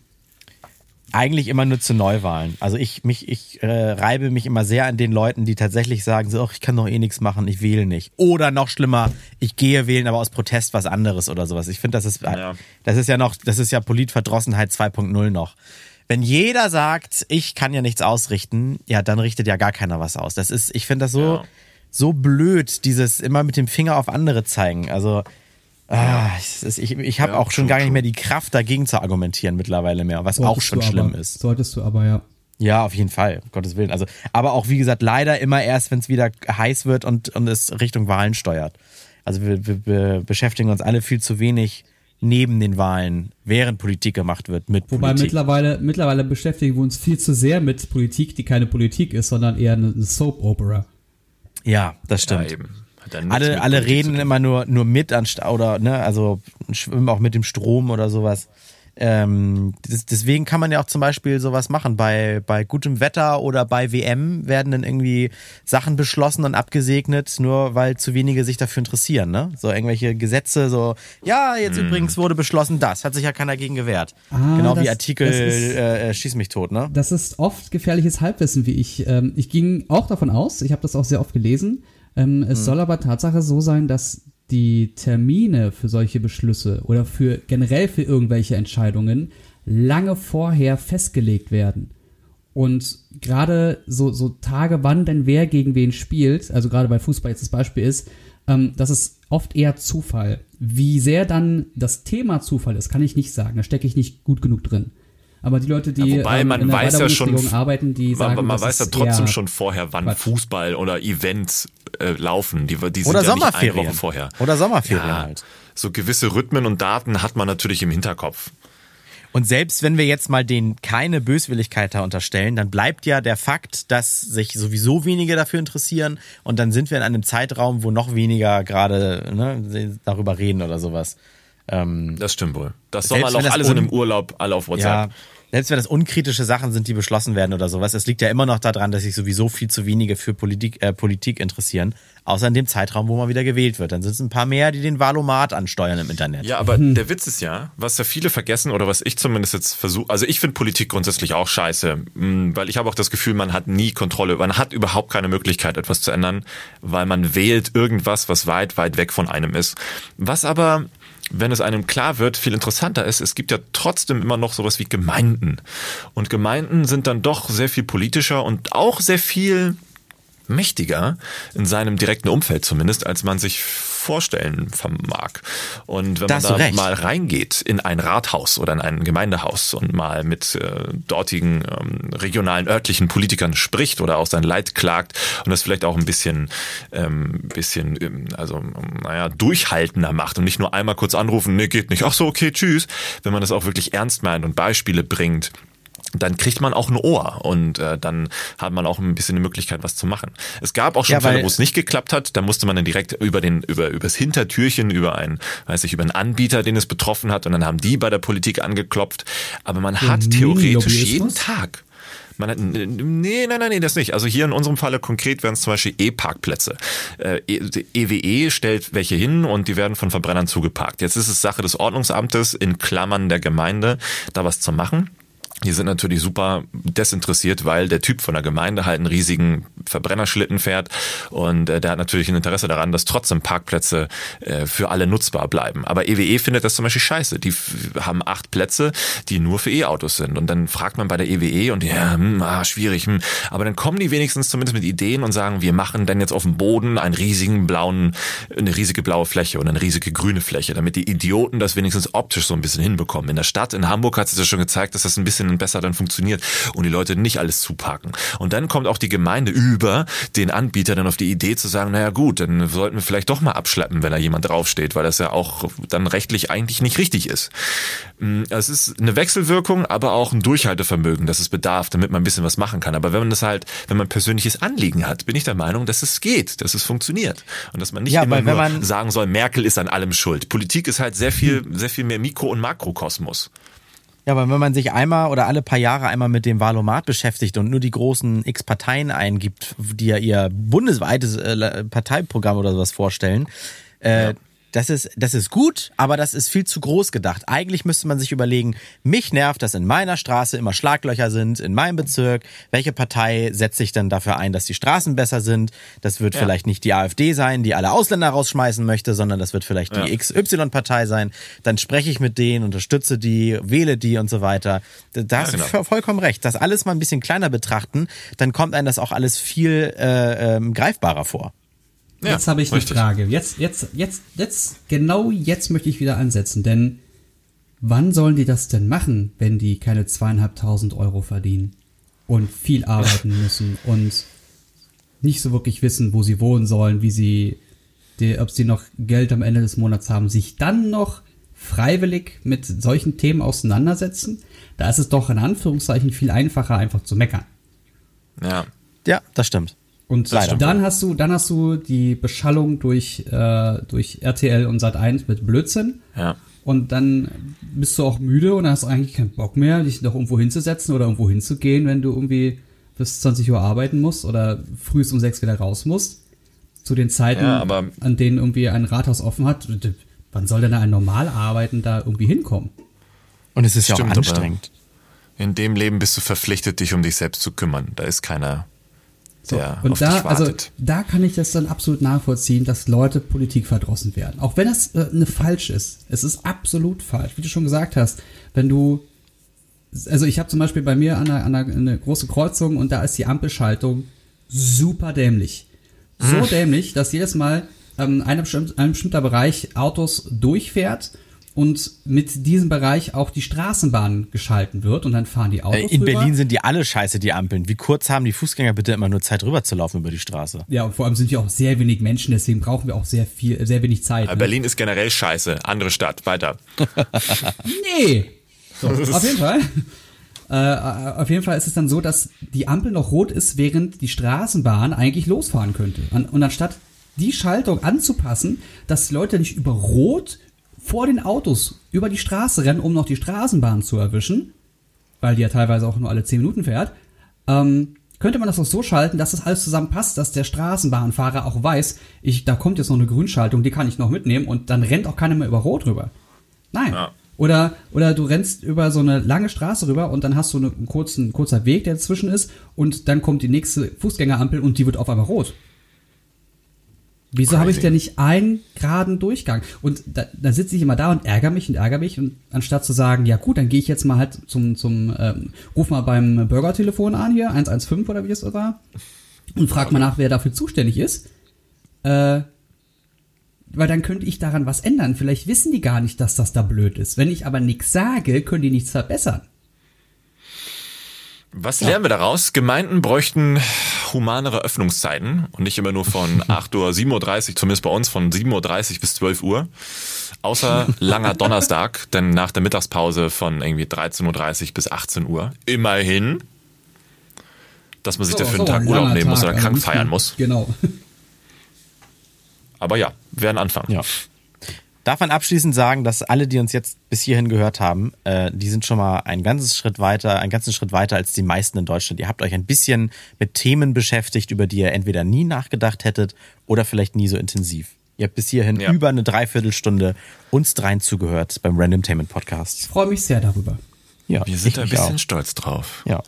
Speaker 1: Eigentlich immer nur zu Neuwahlen. Also ich mich, ich äh, reibe mich immer sehr an den Leuten, die tatsächlich sagen, so, ach, ich kann doch eh nichts machen, ich wähle nicht. Oder noch schlimmer, ich gehe wählen, aber aus Protest was anderes oder sowas. Ich finde, das ist, ja. das ist ja noch, das ist ja Politverdrossenheit 2.0 noch. Wenn jeder sagt, ich kann ja nichts ausrichten, ja, dann richtet ja gar keiner was aus. Das ist, ich finde das so, ja. so blöd, dieses immer mit dem Finger auf andere zeigen. Also Ah, ich ich, ich habe ja, auch schon gar nicht mehr die Kraft, dagegen zu argumentieren mittlerweile mehr, was Solltest auch schon schlimm
Speaker 2: aber,
Speaker 1: ist.
Speaker 2: Solltest du aber, ja.
Speaker 1: Ja, auf jeden Fall, um Gottes Willen. Also, aber auch wie gesagt, leider immer erst, wenn es wieder heiß wird und, und es Richtung Wahlen steuert. Also wir, wir, wir beschäftigen uns alle viel zu wenig neben den Wahlen, während Politik gemacht wird, mit
Speaker 2: Wobei
Speaker 1: Politik.
Speaker 2: mittlerweile, mittlerweile beschäftigen wir uns viel zu sehr mit Politik, die keine Politik ist, sondern eher eine Soap Opera.
Speaker 1: Ja, das stimmt. Ja, eben alle, alle reden immer nur, nur mit anstatt, oder, ne, also schwimmen auch mit dem Strom oder sowas. Ähm, das, deswegen kann man ja auch zum Beispiel sowas machen. Bei, bei gutem Wetter oder bei WM werden dann irgendwie Sachen beschlossen und abgesegnet, nur weil zu wenige sich dafür interessieren. Ne? So irgendwelche Gesetze, so, ja, jetzt hm. übrigens wurde beschlossen das, hat sich ja keiner gegen gewehrt. Ah, genau das, wie Artikel ist, äh, Schieß mich tot, ne?
Speaker 2: Das ist oft gefährliches Halbwissen, wie ich. Ähm, ich ging auch davon aus, ich habe das auch sehr oft gelesen, ähm, es mhm. soll aber Tatsache so sein, dass die Termine für solche Beschlüsse oder für generell für irgendwelche Entscheidungen lange vorher festgelegt werden. Und gerade so, so Tage, wann denn wer gegen wen spielt, also gerade bei Fußball jetzt das Beispiel ist, ähm, das ist oft eher Zufall. Wie sehr dann das Thema Zufall ist, kann ich nicht sagen. Da stecke ich nicht gut genug drin. Aber die Leute, die
Speaker 3: ja, wobei, ähm, man
Speaker 2: in der
Speaker 3: weiß ja schon,
Speaker 2: arbeiten, die
Speaker 3: man,
Speaker 2: sagen,
Speaker 3: man weiß ja trotzdem schon vorher, wann Quatsch. Fußball oder Events äh, laufen. Die, die sind
Speaker 1: oder
Speaker 3: ja
Speaker 1: Sommerferien.
Speaker 3: nicht eine Woche vorher.
Speaker 1: Oder Sommerferien ja, halt.
Speaker 3: So gewisse Rhythmen und Daten hat man natürlich im Hinterkopf.
Speaker 1: Und selbst wenn wir jetzt mal denen keine Böswilligkeit da unterstellen, dann bleibt ja der Fakt, dass sich sowieso wenige dafür interessieren und dann sind wir in einem Zeitraum, wo noch weniger gerade ne, darüber reden oder sowas.
Speaker 3: Ähm, das stimmt wohl. Das auch alles in einem Urlaub, alle auf WhatsApp. Ja,
Speaker 1: selbst wenn das unkritische Sachen sind, die beschlossen werden oder sowas, es liegt ja immer noch daran, dass sich sowieso viel zu wenige für Politik, äh, Politik interessieren. Außer in dem Zeitraum, wo man wieder gewählt wird. Dann sind es ein paar mehr, die den Valomat ansteuern im Internet.
Speaker 3: Ja, aber hm. der Witz ist ja, was ja viele vergessen oder was ich zumindest jetzt versuche, also ich finde Politik grundsätzlich auch scheiße, hm, weil ich habe auch das Gefühl, man hat nie Kontrolle, man hat überhaupt keine Möglichkeit, etwas zu ändern, weil man wählt irgendwas, was weit, weit weg von einem ist. Was aber wenn es einem klar wird, viel interessanter ist, es gibt ja trotzdem immer noch sowas wie Gemeinden. Und Gemeinden sind dann doch sehr viel politischer und auch sehr viel mächtiger in seinem direkten Umfeld zumindest, als man sich vorstellen vermag. Und wenn man da recht. mal reingeht in ein Rathaus oder in ein Gemeindehaus und mal mit äh, dortigen ähm, regionalen, örtlichen Politikern spricht oder auch sein Leid klagt und das vielleicht auch ein bisschen, ähm, bisschen, ähm, also naja, durchhaltender macht und nicht nur einmal kurz anrufen, nee, geht nicht, ach so, okay, tschüss, wenn man das auch wirklich ernst meint und Beispiele bringt, dann kriegt man auch ein Ohr und äh, dann hat man auch ein bisschen die Möglichkeit, was zu machen. Es gab auch schon ja, Fälle, wo es nicht geklappt hat. Da musste man dann direkt über den über übers Hintertürchen über einen, weiß ich, über einen Anbieter, den es betroffen hat, und dann haben die bei der Politik angeklopft. Aber man hat theoretisch jeden Tag man hat, nee, nein, nein, nee, das nicht. Also hier in unserem Falle konkret wären es zum Beispiel E-Parkplätze. Äh, EWE e stellt welche hin und die werden von Verbrennern zugeparkt. Jetzt ist es Sache des Ordnungsamtes in Klammern der Gemeinde, da was zu machen. Die sind natürlich super desinteressiert, weil der Typ von der Gemeinde halt einen riesigen Verbrennerschlitten fährt und äh, der hat natürlich ein Interesse daran, dass trotzdem Parkplätze äh, für alle nutzbar bleiben. Aber EWE e findet das zum Beispiel scheiße. Die haben acht Plätze, die nur für E-Autos sind. Und dann fragt man bei der EWE e und ja, hm, ah, schwierig. Hm. Aber dann kommen die wenigstens zumindest mit Ideen und sagen, wir machen dann jetzt auf dem Boden einen riesigen blauen, eine riesige blaue Fläche und eine riesige grüne Fläche, damit die Idioten das wenigstens optisch so ein bisschen hinbekommen. In der Stadt, in Hamburg hat es ja schon gezeigt, dass das ein bisschen besser dann funktioniert und die Leute nicht alles zupacken. Und dann kommt auch die Gemeinde über den Anbieter dann auf die Idee zu sagen, naja gut, dann sollten wir vielleicht doch mal abschleppen, wenn da jemand draufsteht, weil das ja auch dann rechtlich eigentlich nicht richtig ist. Mm, es ist eine Wechselwirkung, aber auch ein Durchhaltevermögen, dass es bedarf, damit man ein bisschen was machen kann. Aber wenn man das halt, wenn man persönliches Anliegen hat, bin ich der Meinung, dass es geht, dass es funktioniert und dass man nicht ja, immer nur sagen soll, Merkel ist an allem schuld. Politik ist halt sehr viel, sehr viel mehr Mikro- und Makrokosmos.
Speaker 1: Ja, aber wenn man sich einmal oder alle paar Jahre einmal mit dem Wahlomat beschäftigt und nur die großen X Parteien eingibt, die ja ihr bundesweites äh, Parteiprogramm oder sowas vorstellen, äh, ja das ist, das ist gut, aber das ist viel zu groß gedacht. Eigentlich müsste man sich überlegen, mich nervt, dass in meiner Straße immer Schlaglöcher sind, in meinem Bezirk. Welche Partei setzt sich dann dafür ein, dass die Straßen besser sind? Das wird ja. vielleicht nicht die AfD sein, die alle Ausländer rausschmeißen möchte, sondern das wird vielleicht die ja. XY-Partei sein. Dann spreche ich mit denen, unterstütze die, wähle die und so weiter. Da hast ja, genau. du vollkommen recht. Das alles mal ein bisschen kleiner betrachten, dann kommt einem das auch alles viel äh, ähm, greifbarer vor.
Speaker 2: Ja, jetzt habe ich richtig. eine Frage. Jetzt, jetzt, jetzt, jetzt, genau jetzt möchte ich wieder ansetzen, denn wann sollen die das denn machen, wenn die keine zweieinhalbtausend Euro verdienen und viel arbeiten müssen und nicht so wirklich wissen, wo sie wohnen sollen, wie sie, die, ob sie noch Geld am Ende des Monats haben, sich dann noch freiwillig mit solchen Themen auseinandersetzen? Da ist es doch in Anführungszeichen viel einfacher, einfach zu meckern.
Speaker 1: Ja. Ja, das stimmt.
Speaker 2: Und Leider. dann hast du, dann hast du die Beschallung durch, äh, durch RTL und Sat 1 mit Blödsinn.
Speaker 3: Ja.
Speaker 2: Und dann bist du auch müde und hast eigentlich keinen Bock mehr, dich noch irgendwo hinzusetzen oder irgendwo hinzugehen, wenn du irgendwie bis 20 Uhr arbeiten musst oder frühst um 6 wieder raus musst. Zu den Zeiten, ja, an denen irgendwie ein Rathaus offen hat. Wann soll denn ein normal arbeiten da irgendwie hinkommen?
Speaker 1: Und es ist Stimmt, ja auch anstrengend.
Speaker 3: In dem Leben bist du verpflichtet, dich um dich selbst zu kümmern. Da ist keiner
Speaker 2: so, und da, also da kann ich das dann absolut nachvollziehen, dass Leute Politik verdrossen werden. Auch wenn das äh, eine falsch ist. Es ist absolut falsch, wie du schon gesagt hast. Wenn du, also ich habe zum Beispiel bei mir an einer, an einer eine große Kreuzung und da ist die Ampelschaltung super dämlich. So hm. dämlich, dass jedes Mal ähm, ein, bestimmter, ein bestimmter Bereich Autos durchfährt und mit diesem Bereich auch die Straßenbahn geschalten wird und dann fahren die Autos.
Speaker 1: In rüber. Berlin sind die alle scheiße, die Ampeln. Wie kurz haben die Fußgänger bitte immer nur Zeit rüber zu laufen über die Straße?
Speaker 2: Ja, und vor allem sind wir auch sehr wenig Menschen, deswegen brauchen wir auch sehr viel, sehr wenig Zeit.
Speaker 3: Ne? Berlin ist generell scheiße. Andere Stadt, weiter.
Speaker 2: nee. So, auf jeden Fall. Äh, auf jeden Fall ist es dann so, dass die Ampel noch rot ist, während die Straßenbahn eigentlich losfahren könnte. Und anstatt die Schaltung anzupassen, dass die Leute nicht über Rot vor den Autos über die Straße rennen, um noch die Straßenbahn zu erwischen, weil die ja teilweise auch nur alle 10 Minuten fährt, ähm, könnte man das auch so schalten, dass das alles zusammenpasst, dass der Straßenbahnfahrer auch weiß, ich, da kommt jetzt noch eine Grünschaltung, die kann ich noch mitnehmen und dann rennt auch keiner mehr über Rot rüber. Nein. Ja. Oder, oder du rennst über so eine lange Straße rüber und dann hast du einen kurzen, kurzer Weg, der dazwischen ist und dann kommt die nächste Fußgängerampel und die wird auf einmal rot. Wieso habe ich denn nicht einen geraden Durchgang? Und da, da sitze ich immer da und ärgere mich und ärgere mich und anstatt zu sagen, ja gut, dann gehe ich jetzt mal halt zum, zum ähm, ruf mal beim Burger-Telefon an hier, 115 oder wie es war, und frag mal nach, wer dafür zuständig ist. Äh, weil dann könnte ich daran was ändern. Vielleicht wissen die gar nicht, dass das da blöd ist. Wenn ich aber nichts sage, können die nichts verbessern.
Speaker 3: Was lernen wir daraus? Gemeinden bräuchten humanere Öffnungszeiten und nicht immer nur von 8 Uhr, 7.30 Uhr, zumindest bei uns von 7.30 Uhr bis 12 Uhr. Außer langer Donnerstag, denn nach der Mittagspause von irgendwie 13.30 Uhr bis 18 Uhr. Immerhin, dass man sich so, dafür einen Tag Urlaub nehmen Tag, muss oder krank feiern muss.
Speaker 2: Genau.
Speaker 3: Aber ja, wäre ein Anfang.
Speaker 1: Ja. Darf man abschließend sagen, dass alle, die uns jetzt bis hierhin gehört haben, äh, die sind schon mal einen ganzen Schritt weiter, einen ganzen Schritt weiter als die meisten in Deutschland. Ihr habt euch ein bisschen mit Themen beschäftigt, über die ihr entweder nie nachgedacht hättet oder vielleicht nie so intensiv. Ihr habt bis hierhin ja. über eine Dreiviertelstunde uns dreien zugehört beim Randomtainment Podcast.
Speaker 2: Ich freue mich sehr darüber.
Speaker 3: Ja, wir sind ein bisschen auch. stolz drauf.
Speaker 1: Ja.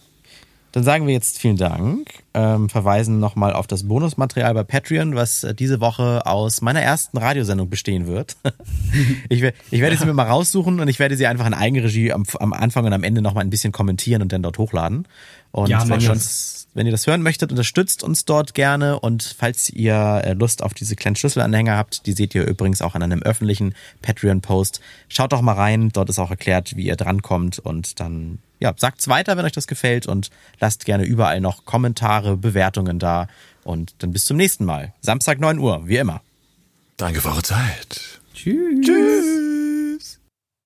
Speaker 1: Dann sagen wir jetzt vielen Dank, ähm, verweisen nochmal auf das Bonusmaterial bei Patreon, was äh, diese Woche aus meiner ersten Radiosendung bestehen wird. ich, ich werde sie mir mal raussuchen und ich werde sie einfach in Eigenregie am, am Anfang und am Ende nochmal ein bisschen kommentieren und dann dort hochladen. Und ja, wenn, ihr uns, wenn ihr das hören möchtet, unterstützt uns dort gerne. Und falls ihr äh, Lust auf diese kleinen Schlüsselanhänger habt, die seht ihr übrigens auch in einem öffentlichen Patreon-Post. Schaut doch mal rein, dort ist auch erklärt, wie ihr drankommt und dann ja, sagt's weiter, wenn euch das gefällt und lasst gerne überall noch Kommentare, Bewertungen da. Und dann bis zum nächsten Mal. Samstag 9 Uhr, wie immer.
Speaker 3: Danke für eure Zeit.
Speaker 2: Tschüss. Tschüss.